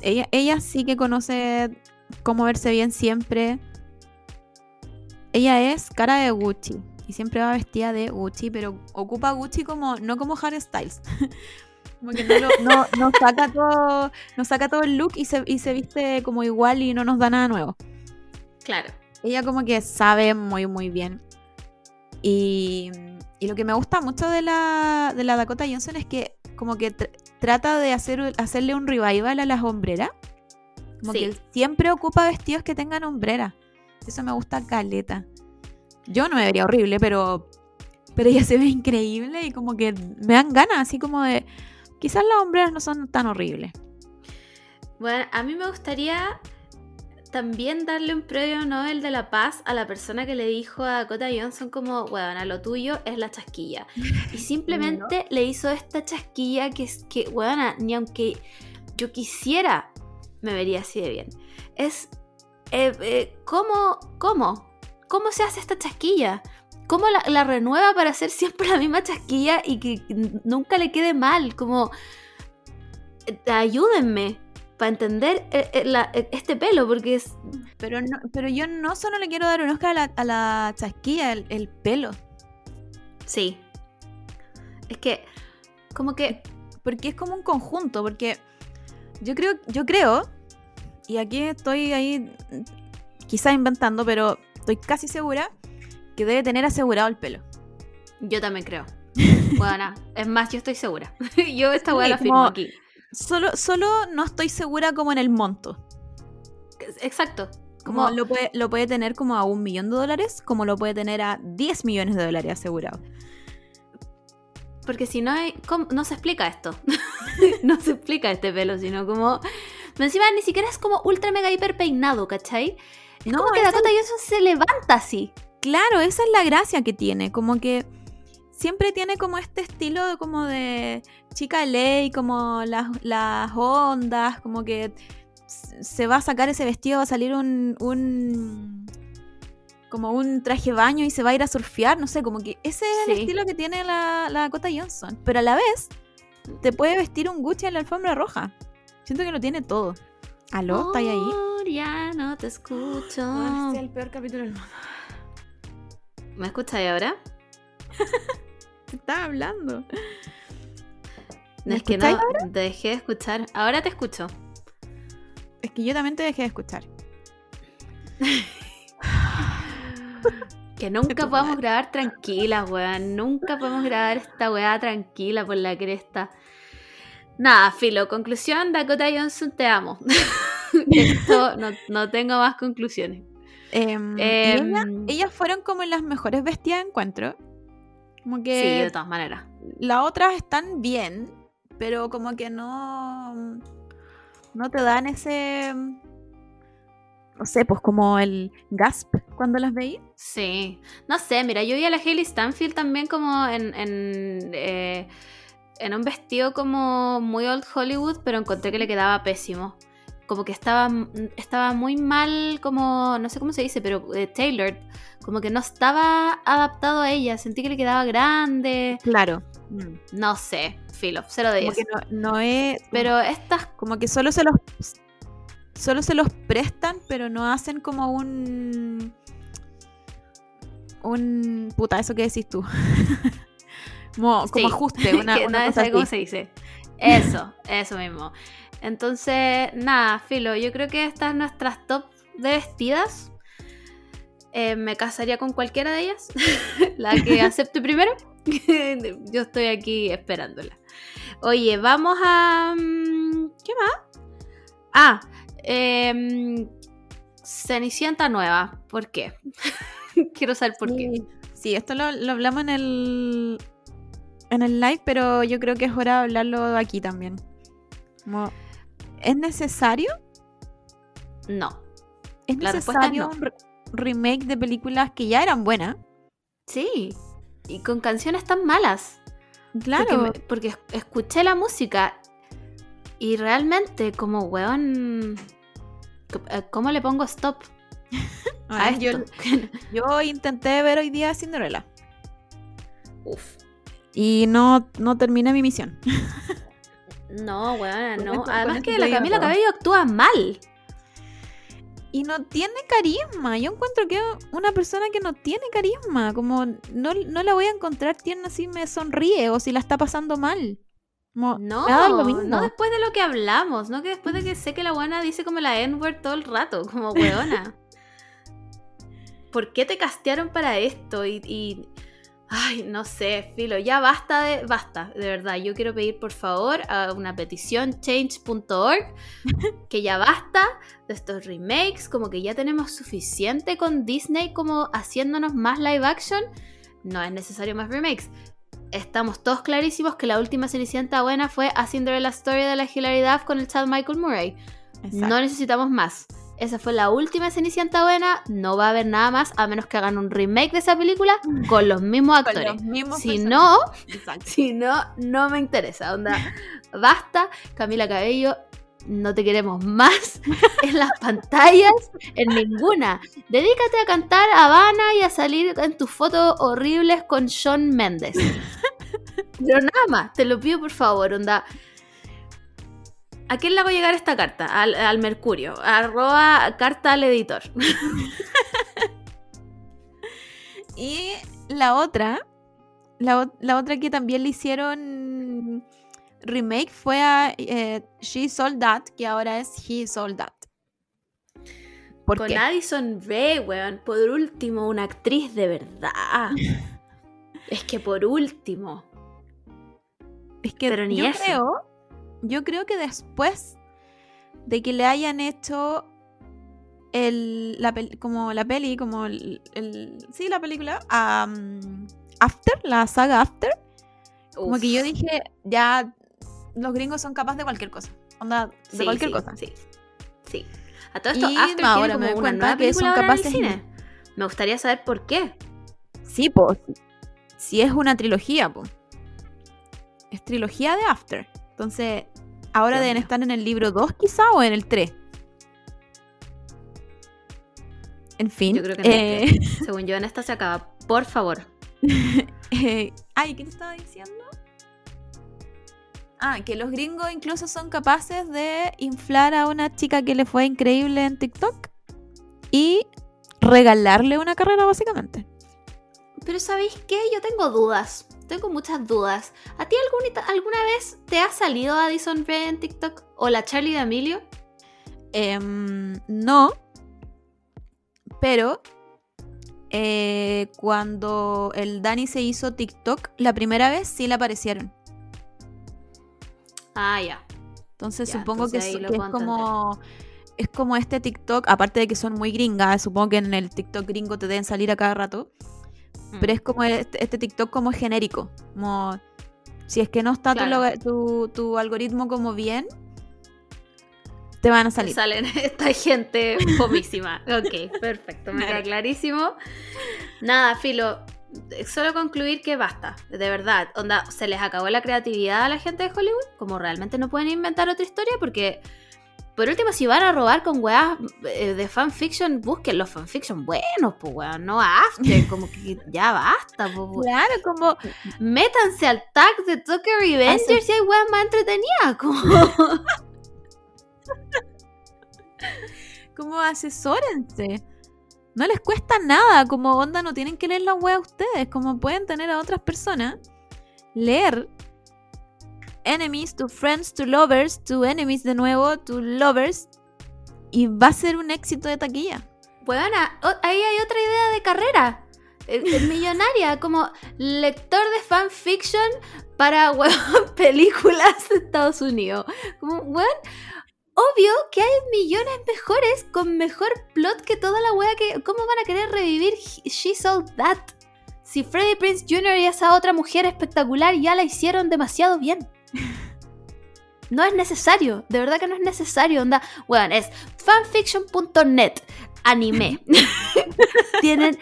Ella, ella sí que conoce cómo verse bien siempre. Ella es cara de Gucci y siempre va vestida de Gucci, pero ocupa Gucci como no como Harry Styles. como que no, lo- no- no saca todo, no saca todo el look y se, y se viste como igual y no nos da nada nuevo. Claro. Ella como que sabe muy muy bien. Y, y lo que me gusta mucho de la, de la Dakota Johnson es que como que tr- trata de hacer, hacerle un revival a las hombreras. Como Sí. que él siempre ocupa vestidos que tengan hombrera. Eso me gusta caleta. Yo no me vería horrible, pero, pero ella se ve increíble y como que me dan ganas, así como de... Quizás las hombreras no son tan horribles. Bueno, a mí me gustaría también darle un premio Nobel de la Paz a la persona que le dijo a Dakota Johnson como, bueno, lo tuyo es la chasquilla. Y simplemente le hizo esta chasquilla que es que, bueno, ni aunque yo quisiera, me vería así de bien. Es, eh, eh, ¿cómo, cómo? ¿Cómo se hace esta chasquilla? cómo la, la renueva para hacer siempre la misma chasquilla y que nunca le quede mal? Como, eh, ayúdenme para entender eh, eh, la- eh, este pelo, porque es... Pero, no, pero yo no solo le quiero dar un Oscar a la, a la chasquilla, el, el pelo. Sí. Es que, como que... Porque es como un conjunto, porque yo creo, yo creo, y aquí estoy ahí quizá inventando, pero estoy casi segura que debe tener asegurado el pelo. Yo también creo. Bueno, es más, yo estoy segura. yo esta weá Sí, la firmo como- aquí. Solo, solo no estoy segura como en el monto. Exacto. Como Como, lo puede, lo puede tener como a un millón de dólares, como lo puede tener a 10 millones de dólares asegurado. porque si no hay, no se explica esto. no se explica este pelo, sino como... Encima ni siquiera es como ultra mega hiper peinado, ¿cachai? Es No, como que Dakota Johnson se levanta así. Claro, esa es la gracia que tiene, como que siempre tiene como este estilo de como de chica ley, como las, las ondas, como que se va a sacar ese vestido, va a salir un, un como un traje baño y se va a ir a surfear, no sé, como que ese es el estilo que tiene la, la Dakota Johnson, pero a la vez te puede vestir un Gucci en la alfombra roja. Siento que lo tiene todo. ¿Aló? ¿Está ahí? Ya no te escucho. el peor capítulo del mundo. ¿Me escucháis ahora? Estaba hablando. ¿Me es que no, te dejé de escuchar. Ahora te escucho. Es que yo también te dejé de escuchar. Que nunca podamos grabar tranquilas, weón. Nunca podemos grabar esta weá tranquila por la cresta. Nada, filo. Conclusión, Dakota Johnson, te amo. Esto, no, no tengo más conclusiones. Em, Em, ella- ellas fueron como las mejores vestidas de encuentro. Como sí, de todas maneras. las otras están bien, pero como que no. No te dan ese. No sé, pues como el gasp cuando las veí. Sí. No sé, mira, yo vi a la Hailey Stanfield también como en, en, eh, en un vestido como muy old Hollywood, pero encontré que le quedaba pésimo. Como que estaba, estaba muy mal, como, no sé cómo se dice, pero eh, tailored. Como que no estaba adaptado a ella. Sentí que le quedaba grande. Claro. No sé, filo, cero de Como ellos. que no, no es. Pero estas, Como que solo se los. Solo se los prestan, pero no hacen como un. Un. Puta, eso que decís tú. como, como Sí, ajuste, una, que una nadie cosa sabe cómo así. se dice. Eso, eso mismo. Entonces, nada, Filo, yo creo que estas son nuestras top de vestidas. Eh, me casaría con cualquiera de ellas. la que acepte primero. yo estoy aquí esperándola. Oye, vamos a... mm, ¿Qué más? Ah, em, Cenicienta nueva. ¿Por qué? Quiero saber por qué. Sí, esto lo, lo hablamos en el en el live, pero yo creo que es hora de hablarlo aquí también. Como, ¿Es necesario? No. ¿Es La respuesta es necesario no. un re- remake de películas que ya eran buenas? Sí. Y con canciones tan malas. Claro. Porque, me- porque es- escuché la música y realmente como, weón, c- eh, ¿cómo le pongo stop a esto? yo, yo intenté ver hoy día Cinderella Uf. y no, no terminé mi misión. No, Con no. Además que la Camila. Cabello actúa mal. Y no tiene carisma. Yo encuentro que una persona que no tiene carisma. Como no, no la voy a encontrar tierna si me sonríe o si la está pasando mal. Como, No, no después de lo que hablamos, no que después de que sé que la buena dice como la N-word todo el rato, como weona. ¿Por qué te castearon para esto? Y, y- Ay, no sé, filo, ya basta de. Basta, de verdad. Yo quiero pedir por favor a una petición change.org que ya basta de estos remakes, como que ya tenemos suficiente con Disney como haciéndonos más live action. No es necesario más remakes. Estamos todos clarísimos que la última Cenicienta buena fue A Cinderella Story de la Hilary Duff con el Chad Michael Murray. Exacto. No necesitamos más. Esa fue la última Cenicienta buena. No va a haber nada más a menos que hagan un remake de esa película con los mismos Con actores. los mismos Si no, Exacto. si no, no me interesa. Onda, basta. Camila Cabello, no te queremos más en las pantallas, en ninguna. Dedícate a cantar Habana y a salir en tus fotos horribles con Shawn Mendes. Pero nada más, te lo pido por favor, onda. ¿A quién le hago llegar esta carta? Al, al Mercurio. Arroba carta al editor. Y la otra, la, la otra que también le hicieron remake fue a eh, She Sold That, que ahora es He Sold That. ¿Por Con qué? Addison Rae, weón. Por último, una actriz de verdad. es que por último. Es que Pero ni yo eso. creo, yo creo que después de que le hayan hecho el, la como la peli, como el, el- sí, la película, am, After, la saga After, como que yo dije, ya los gringos son capaces de cualquier cosa. Onda, de cualquier sí, cosa. Sí. Sí. A todo esto, Y After no, ahora me doy cuenta que son ahora en el capaces cine. Me gustaría saber por qué. Sí, pues. Si es una trilogía, pues. Es trilogía de After. Entonces, ahora deben estar en el libro 2 quizá o en el 3. En fin. Yo creo que en el eh, Según yo, en esta se acaba. Por favor. eh, ay, ¿qué te estaba diciendo? Ah, que los gringos incluso son capaces de inflar a una chica que le fue increíble en TikTok y regalarle una carrera, básicamente. Pero ¿sabéis qué? Yo tengo dudas. Tengo muchas dudas. ¿A ti alguna, alguna vez te ha salido Addison Rae en TikTok? ¿O la Charlie de Emilio? Em, no. Pero eh, cuando el Dani se hizo TikTok, la primera vez sí le aparecieron. Ah, ya. Entonces Ya, supongo entonces que, que es como. Es como este TikTok, aparte de que son muy gringas, supongo que en el TikTok gringo te deben salir a cada rato. Mm. Pero es como este, este TikTok como genérico. Como si es que no está tu Claro. tu, tu algoritmo como bien, te van a salir. Salen esta gente fomísima. ok, perfecto. Me queda clarísimo. Nada, Filo. Solo concluir que basta. De verdad. Onda, se les acabó la creatividad a la gente de Hollywood. Como realmente no pueden inventar otra historia. Porque, por último, si van a robar con weas eh, de fanfiction, busquen los fanfiction buenos, pues weón. No after. Como que ya basta, pues weón. Claro, como Métanse al tag de Tokyo Revengers y hay weas más entretenidas. Como... como asesórense. No les cuesta nada, como onda, no tienen que leer la web ustedes, como pueden tener a otras personas leer enemies to friends to lovers to enemies de nuevo to lovers y va a ser un éxito de taquilla. Weona, o- ahí hay otra idea de carrera. Eh, eh, millonaria, como lector de fanfiction para películas de Estados Unidos. Como, weón, obvio que hay millones mejores con mejor plot que toda la wea que. ¿Cómo van a querer revivir He- She Sold That? Si Freddie Prince Jr. y esa otra mujer espectacular ya la hicieron demasiado bien. No es necesario, de verdad que no es necesario. Onda, weón, es fanfiction.net, anime. Tienen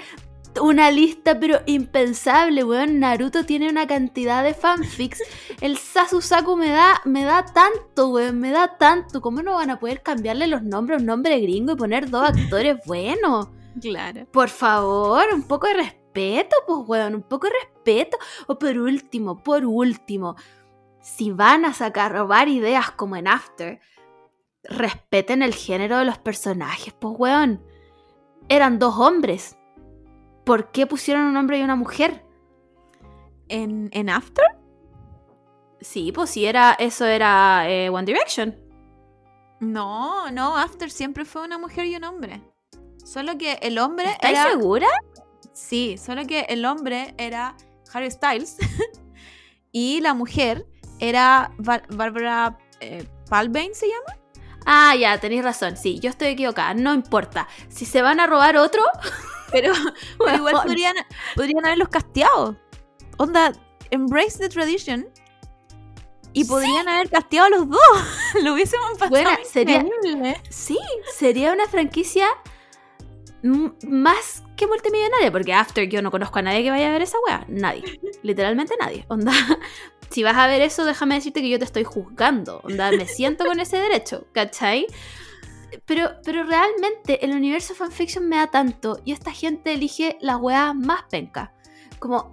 una lista, pero impensable, weón. Naruto tiene una cantidad de fanfics. El Sasusaku me da, me da tanto, weón, me da tanto. ¿Cómo no van a poder cambiarle los nombres a un nombre gringo y poner dos actores buenos? Claro. Por favor, un poco de respeto, pues, weón, un poco de respeto. O por último, por último, si van a sacar, robar ideas como en After, respeten el género de los personajes, pues, weón. Eran dos hombres. ¿Por qué pusieron un hombre y una mujer? ¿En, en After? Sí, pues si era, eso era eh, One Direction. No, no, After siempre fue una mujer y un hombre. Solo que el hombre ¿Estáis era... segura? Sí, solo que el hombre era Harry Styles y la mujer era Bar- Barbara eh, Palbane, ¿se llama? Ah, ya, tenéis razón. Sí, yo estoy equivocada. No importa. Si se van a robar otro, Pero, pero igual podrían, podrían haberlos casteado. Onda, embrace the tradition. Y podrían haber casteado a los dos. Lo hubiésemos pasado Buena, sería- increíble. Sí, sería una franquicia más que multimillonaria, porque After yo no conozco a nadie que vaya a ver esa wea. Nadie. Literalmente nadie. Onda. Si vas a ver eso, déjame decirte que yo te estoy juzgando. Onda, me siento con ese derecho, ¿cachai? Pero, pero realmente el universo fanfiction me da tanto y esta gente elige la weá más penca. Como,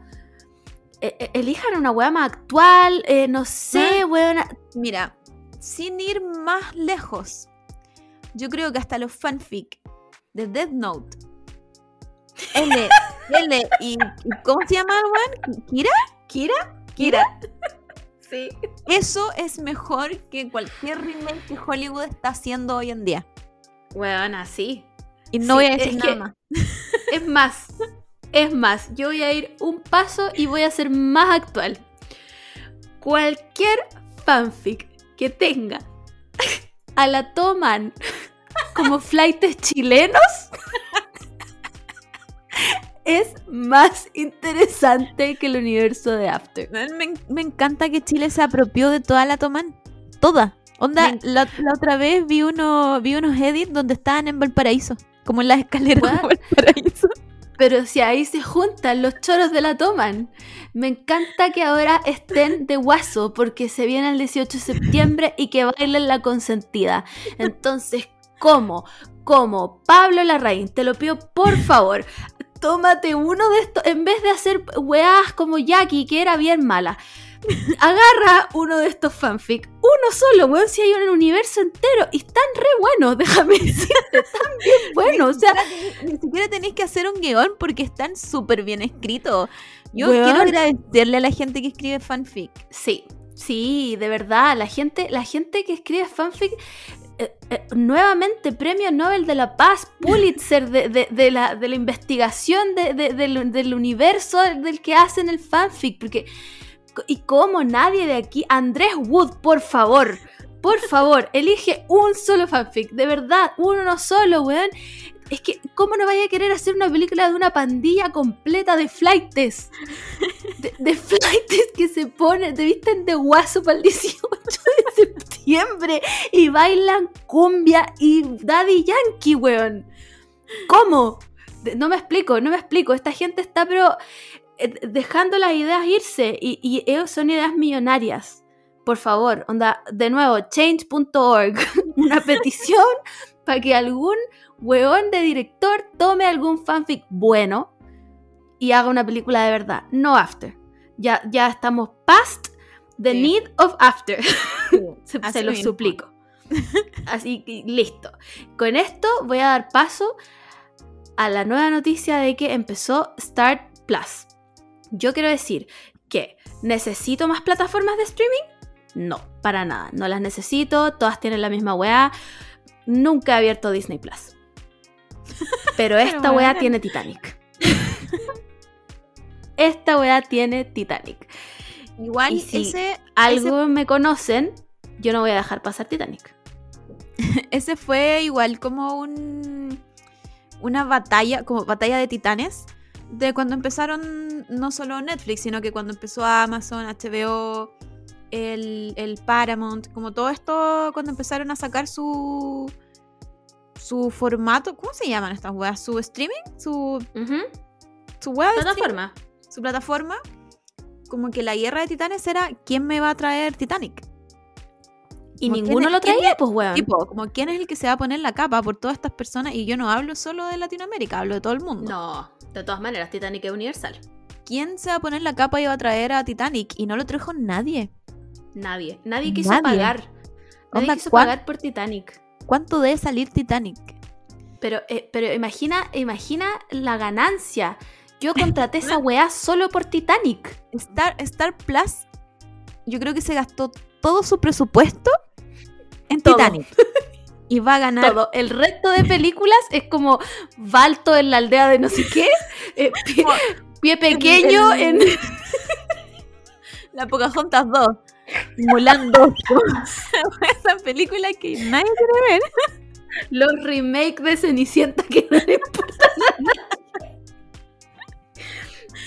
e- e- elijan una weá más actual, eh, no sé, weona. Mira, sin ir más lejos, yo creo que hasta los fanfic de Death Note. L, L y, y ¿cómo se llama weón? ¿Kira? ¿Kira? ¿Kira? Sí. Eso es mejor que cualquier remake que Hollywood está haciendo hoy en día. Weona, sí. Y no Sí, voy a es decir que- nada más. Es más, es más, yo voy a ir un paso y voy a ser más actual. Cualquier fanfic que tenga a la toman como flightes chilenos es más interesante que el universo de After. Me, me encanta que Chile se apropió de toda la Tomán. Toda. Onda, Me- la, la otra vez vi, uno, vi unos edits donde estaban en Valparaíso. Como en las escaleras de? Valparaíso. Pero si ahí se juntan los choros de la toman. Me encanta que ahora estén de guaso porque se viene el 18 de septiembre y que bailen la consentida. Entonces, ¿cómo? ¿Cómo? Pablo Larraín, te lo pido por favor. Tómate uno de estos, en vez de hacer weás como Jackie, que era bien mala. Agarra uno de estos fanfic, uno solo, weón, si hay un universo entero, y están re buenos, déjame decirte, están bien buenos, o sea, Ni siquiera tenéis que hacer un guion porque están súper bien escritos. Yo Weón. quiero agradecerle a la gente que escribe fanfic. Sí, sí, de verdad. La gente, la gente que escribe fanfic, eh, eh, nuevamente premio Nobel de la Paz, Pulitzer de, la, de la investigación de- de- del, del universo del que hacen el fanfic. Porque, y como nadie de aquí, Andrés Wood, por favor. Por favor, elige un solo fanfic, de verdad, uno solo, weón. Es que, ¿cómo no vaya a querer hacer una película de una pandilla completa de flightes? De, de flightes que se ponen, te visten de guaso para el 18 de septiembre y bailan cumbia y Daddy Yankee, weón. ¿Cómo? No me explico, no me explico. Esta gente está, pero eh, dejando las ideas irse y, y ellos son ideas millonarias. Por favor, onda, de nuevo, change.org, una petición para que algún weón de director tome algún fanfic bueno y haga una película de verdad, no after. Ya, ya estamos past the Sí. need of after. se, se lo mismo. suplico. Así que listo. Con esto voy a dar paso a la nueva noticia de que empezó Start Plus. Yo quiero decir que necesito más plataformas de streaming. No, para nada. No las necesito. Todas tienen la misma weá. Nunca he abierto Disney Plus. Pero esta weá bueno. tiene Titanic. Esta weá tiene Titanic. Igual Y si ese, Algo me conocen, yo no voy a dejar pasar Titanic. ese fue igual como un una batalla, como batalla de titanes, de cuando empezaron no solo Netflix, sino que cuando empezó Amazon, HBO, el, el Paramount, como todo esto, cuando empezaron a sacar su su formato, ¿cómo se llaman estas weas? ¿Su streaming? ¿Su, su wea de streaming? Plataforma. su plataforma, como que la guerra de titanes era quién me va a traer Titanic. Y Como ninguno lo traía, pues weón. Tipo, como quién es el que se va a poner la capa por todas estas personas. Y yo no hablo solo de Latinoamérica, hablo de todo el mundo. No, de todas maneras, Titanic es universal. ¿Quién se va a poner la capa y va a traer a Titanic? Y no lo trajo nadie. Nadie. Nadie quiso Nadie. pagar. Nadie Onda, quiso ¿cuán- pagar por Titanic. ¿Cuánto debe salir Titanic? Pero, eh, pero imagina, imagina la ganancia. Yo contraté esa weá solo por Titanic. Star, Star Plus, yo creo que se gastó todo su presupuesto en Todo. Titanic. Y va a ganar. Todo. El resto de películas es como Balto en la aldea de no sé qué. eh, pie, pie pequeño en. La Pocahontas 2. Mulan 2. Esa película que nadie quiere ver. los remakes de Cenicienta que no le importan a nadie.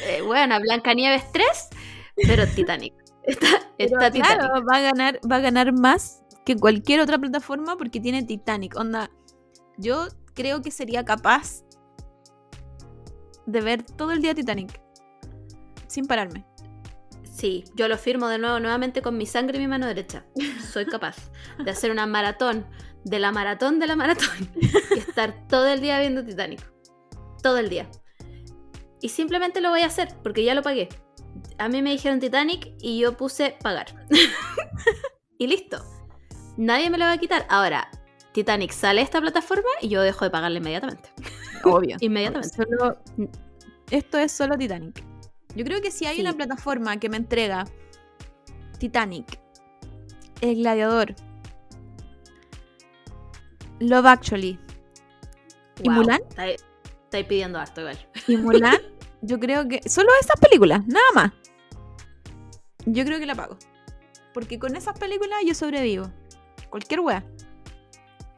Eh, bueno, Blancanieves 3, pero Titanic. Está, está Pero Titanic. claro, va a ganar, va a ganar más que cualquier otra plataforma porque tiene Titanic. Onda, yo creo que sería capaz de ver todo el día Titanic sin pararme. Sí, yo lo firmo de nuevo, nuevamente con mi sangre y mi mano derecha. Soy capaz de hacer una maratón, de la maratón de la maratón, y estar todo el día viendo Titanic. Todo el día. Y simplemente lo voy a hacer, porque ya lo pagué. A mí me dijeron Titanic y yo puse pagar. y listo. Nadie me lo va a quitar. Ahora, Titanic sale a esta plataforma y yo dejo de pagarle inmediatamente. Obvio. Inmediatamente. Solo- esto es solo Titanic. Yo creo que si hay Sí. una plataforma que me entrega Titanic, El Gladiador, Love Actually ¿Y Mulan? Estáis pidiendo harto igual. y Mulan, yo creo que solo esas películas, nada más. Yo creo que la pago. Porque con esas películas yo sobrevivo. Cualquier wea.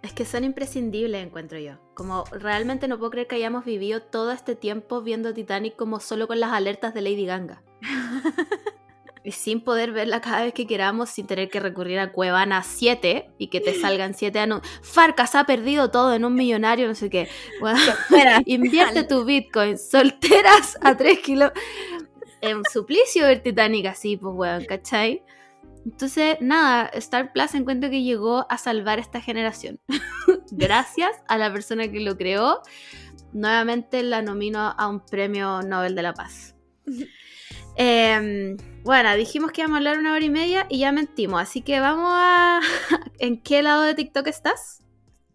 Es que son imprescindibles, encuentro yo. Como realmente no puedo creer que hayamos vivido todo este tiempo viendo Titanic como solo con las alertas de Lady Ganga. y sin poder verla cada vez que queramos, sin tener que recurrir a Cuevana 7 y que te salgan 7 anuncios. Farcas ha perdido todo en un millonario, no sé qué. Bueno, invierte tu Bitcoin. Solteras a 3 kilos. En suplicio ver Titanic así, pues, weón, ¿cachai? Entonces, nada, Star Plus encuentro que llegó a salvar esta generación. Gracias a la persona que lo creó. Nuevamente la nomino a un premio Nobel de la Paz. Em, bueno, dijimos que íbamos a hablar una hora y media y ya mentimos. Así que vamos a... ¿En qué lado de TikTok estás?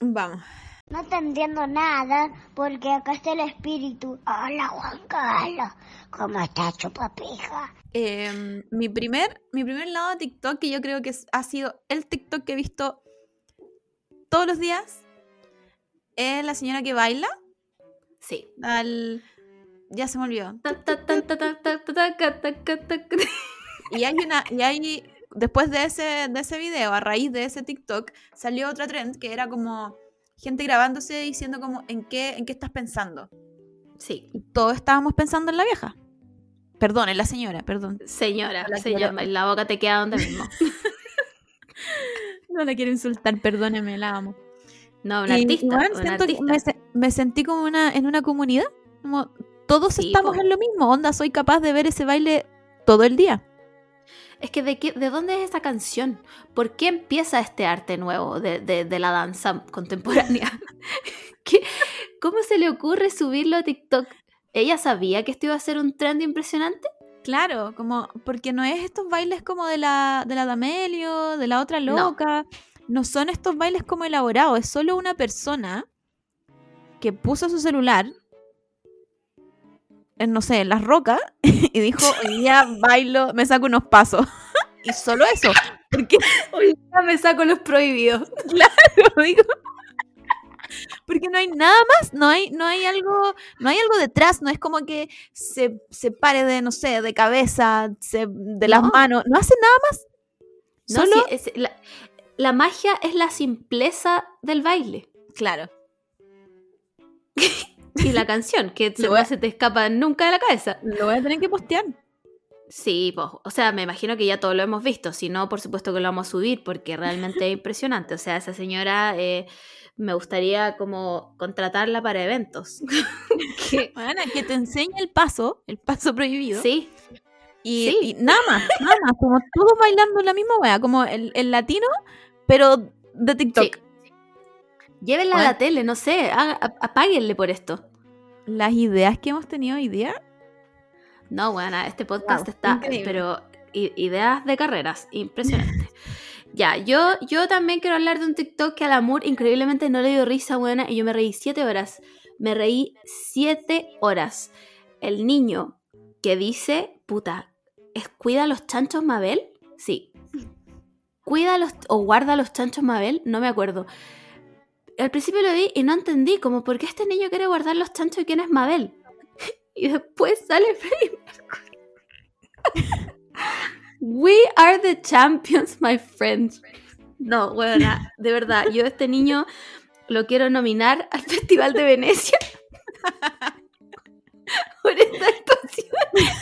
Vamos. No te entiendo nada porque acá está el espíritu. Hola Juan Carlos, ¿Cómo está chupapija? Eh, em, mi, primer, mi primer lado de TikTok, que yo creo que ha sido el TikTok que he visto todos los días, es la señora que baila. Sí. Al... Ya se me olvidó. Y hay una. Y hay, después de ese, de ese video, a raíz de ese TikTok, salió otra trend que era como gente grabándose diciendo como en qué, en qué estás pensando. Sí. Todos estábamos pensando en la vieja. Perdón, en la señora, perdón. Señora, La señora, quiero. la boca te queda donde mismo. No la quiero insultar, perdóneme, la amo. No, un Y- artista. y, bueno, un siento que artista. me, se- me sentí como una, en una comunidad. Como todos Sí, estamos en lo mismo. Onda, soy capaz de ver ese baile todo el día. Es que de, qué, ¿de dónde es esta canción? ¿Por qué empieza este arte nuevo de, de- de la danza contemporánea? ¿Qué- ¿Cómo se le ocurre subirlo a TikTok? ¿Ella sabía que esto iba a ser un trend impresionante? Claro, como porque no es estos bailes como de la de la D'Amelio, de la otra No. loca. No. son estos bailes como elaborados. Es solo una persona que puso su celular en, no sé, en las rocas y dijo, hoy día bailo, me saco unos pasos. y solo eso. Porque Hoy ya me saco los prohibidos. lo digo. Porque no hay nada más, no hay, no hay algo, no hay algo detrás, no es como que se, se pare de, no sé, de cabeza, se- de las No. manos, no hace nada más. No, Solo, sí, es- la, la magia es la simpleza del baile. claro. Y la canción, que a- se te escapa nunca de la cabeza. Lo voy a tener que postear. Sí, pues, o sea, me imagino que ya todo lo hemos visto. Si no, por supuesto que lo vamos a subir porque realmente es impresionante. O sea, esa señora eh, me gustaría como contratarla para eventos. Que- Bueno, que te enseñe el paso, el paso prohibido. sí, Y, sí. y nada más, nada más, como todos bailando la misma wea, como el, el latino, pero de TikTok. sí. Llévenla a la tele, no sé, haga- apáguenle por esto. Las ideas que hemos tenido hoy día, No, bueno, este podcast Wow, está, increíble. pero ideas de carreras, impresionante. Ya, yo, yo también quiero hablar de un TikTok que al amor increíblemente no le dio risa, buena, y yo me reí siete horas. Me reí siete horas. El niño que dice, puta, ¿es cuida los chanchos Mabel? Sí. Cuida a los, o guarda los chanchos Mabel, no me acuerdo. Al principio lo vi y no entendí, como, ¿por qué este niño quiere guardar los chanchos y quién es Mabel? Y después sale Freddie. We are the champions, my friends. No, bueno, de verdad, yo este niño lo quiero nominar al Festival de Venecia. Por esta actuación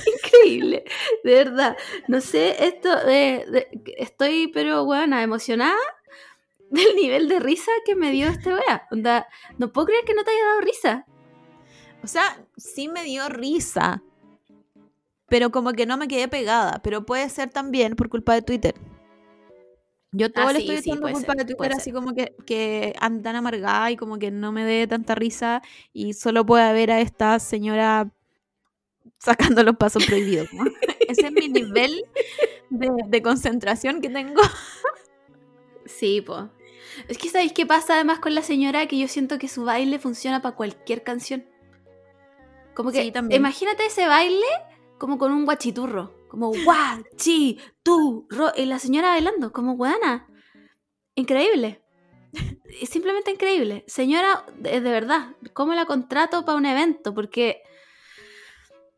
increíble, de verdad. No sé, esto, de- estoy, pero bueno, emocionada del nivel de risa que me dio este wea. Onda, no puedo creer que no te haya dado risa. o sea, sí me dio risa. Pero como que no me quedé pegada. Pero puede ser también por culpa de Twitter. Yo todo Ah, le sí, estoy sí, echando puede culpa ser, de Twitter, así ser. como que, que tan amargada y como que no me dé tanta risa y solo pueda ver a esta señora sacando los pasos prohibidos. ¿no? Ese es mi nivel de, de concentración que tengo. Sí, po. Es que ¿sabéis qué pasa además con la señora? Que yo siento que su baile funciona para cualquier canción. Como que, Sí, también. imagínate ese baile como con un guachiturro. Como guachiturro. Y la señora bailando, como guana. Increíble. Simplemente increíble. Señora, de, de verdad, ¿cómo la contrato para un evento? Porque,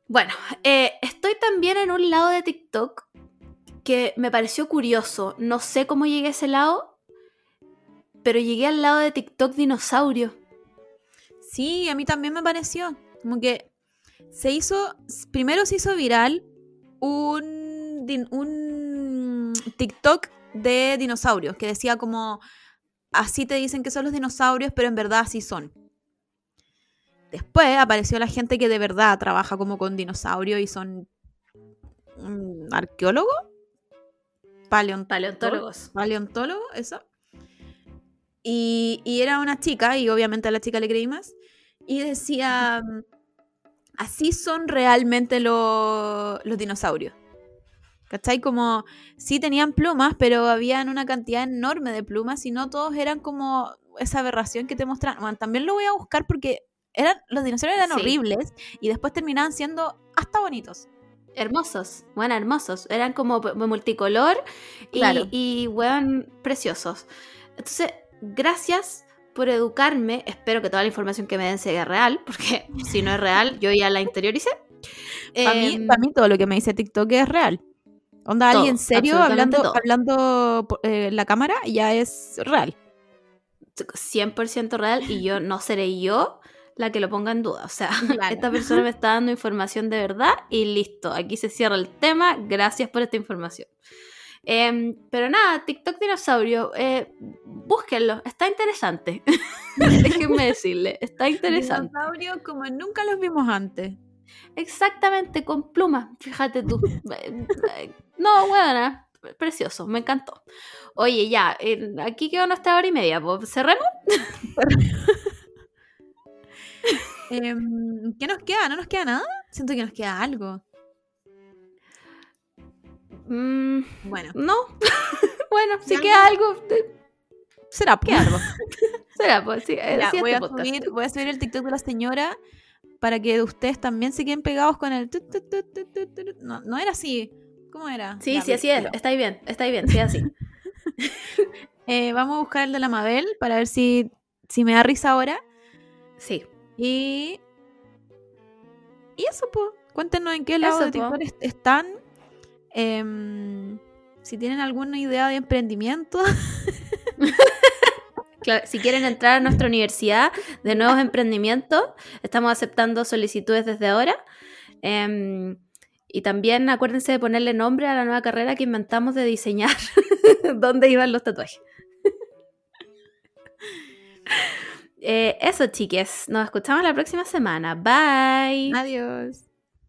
bueno, eh, estoy también en un lado de TikTok que me pareció curioso. No sé cómo llegué a ese lado, pero llegué al lado de TikTok dinosaurio. Sí, a mí también me pareció. Como que se hizo, primero se hizo viral un, un TikTok de dinosaurios que decía como, así te dicen que son los dinosaurios, pero en verdad así son. Después apareció la gente que de verdad trabaja como con dinosaurios y son mm, arqueólogos, paleontólogos, Paleontólogos. paleontólogo, eso. Y, y era una chica, y obviamente a la chica le creí más, y decía, así son realmente lo- los dinosaurios. ¿Cachai? Como, sí tenían plumas, pero habían una cantidad enorme de plumas y no todos eran como esa aberración que te mostraban. Bueno, también lo voy a buscar porque eran, los dinosaurios eran Sí. horribles y después terminaban siendo hasta bonitos. Hermosos, bueno, hermosos. Eran como multicolor y, Claro. y weón, preciosos. Entonces, gracias por educarme. Espero que toda la información que me den sea real, porque si no es real, yo ya la interioricé. Para mí, Em, pa' mí todo lo que me dice TikTok es real. Onda, Todo, alguien serio hablando, todo. hablando eh, la cámara ya es real. 100% real y yo no seré yo la que lo ponga en duda. O sea, Claro. esta persona me está dando información de verdad y listo. Aquí se cierra el tema. Gracias por esta información. Em, pero nada, TikTok dinosaurio, eh, búsquenlo, está interesante. Déjenme decirle, está interesante. Dinosaurios como nunca los vimos antes. Exactamente, con plumas, fíjate tú. Eh, eh, no, buena, precioso, me encantó. Oye, ya, eh, aquí quedó nuestra hora y media, cerremos. Em, ¿Qué nos queda? ¿No nos queda nada? Siento que nos queda algo. Mm, Bueno, no, bueno, si queda algo, eh, será. queda algo. Será, pues, sí, Ya, sí, voy, este a podcast. subir, voy a subir el TikTok de la señora para que ustedes también se queden pegados con el... tut, tut, tut. No, no era así. ¿Cómo era? Sí, Ya, sí, así es, filo. está ahí bien, está ahí bien, sí, así. Eh, vamos a buscar el de la Mabel para ver si, si me da risa ahora. Sí. Y. Y eso, pues. Cuéntenos en qué lado Eso, de po. TikTok est- están. Em, si tienen alguna idea de emprendimiento. Claro, si quieren entrar a nuestra universidad de nuevos emprendimientos, estamos aceptando solicitudes desde ahora. Em, y también acuérdense de ponerle nombre a la nueva carrera que inventamos de diseñar dónde iban los tatuajes. Eh, eso, chiques. Nos escuchamos la próxima semana. Bye. Adiós.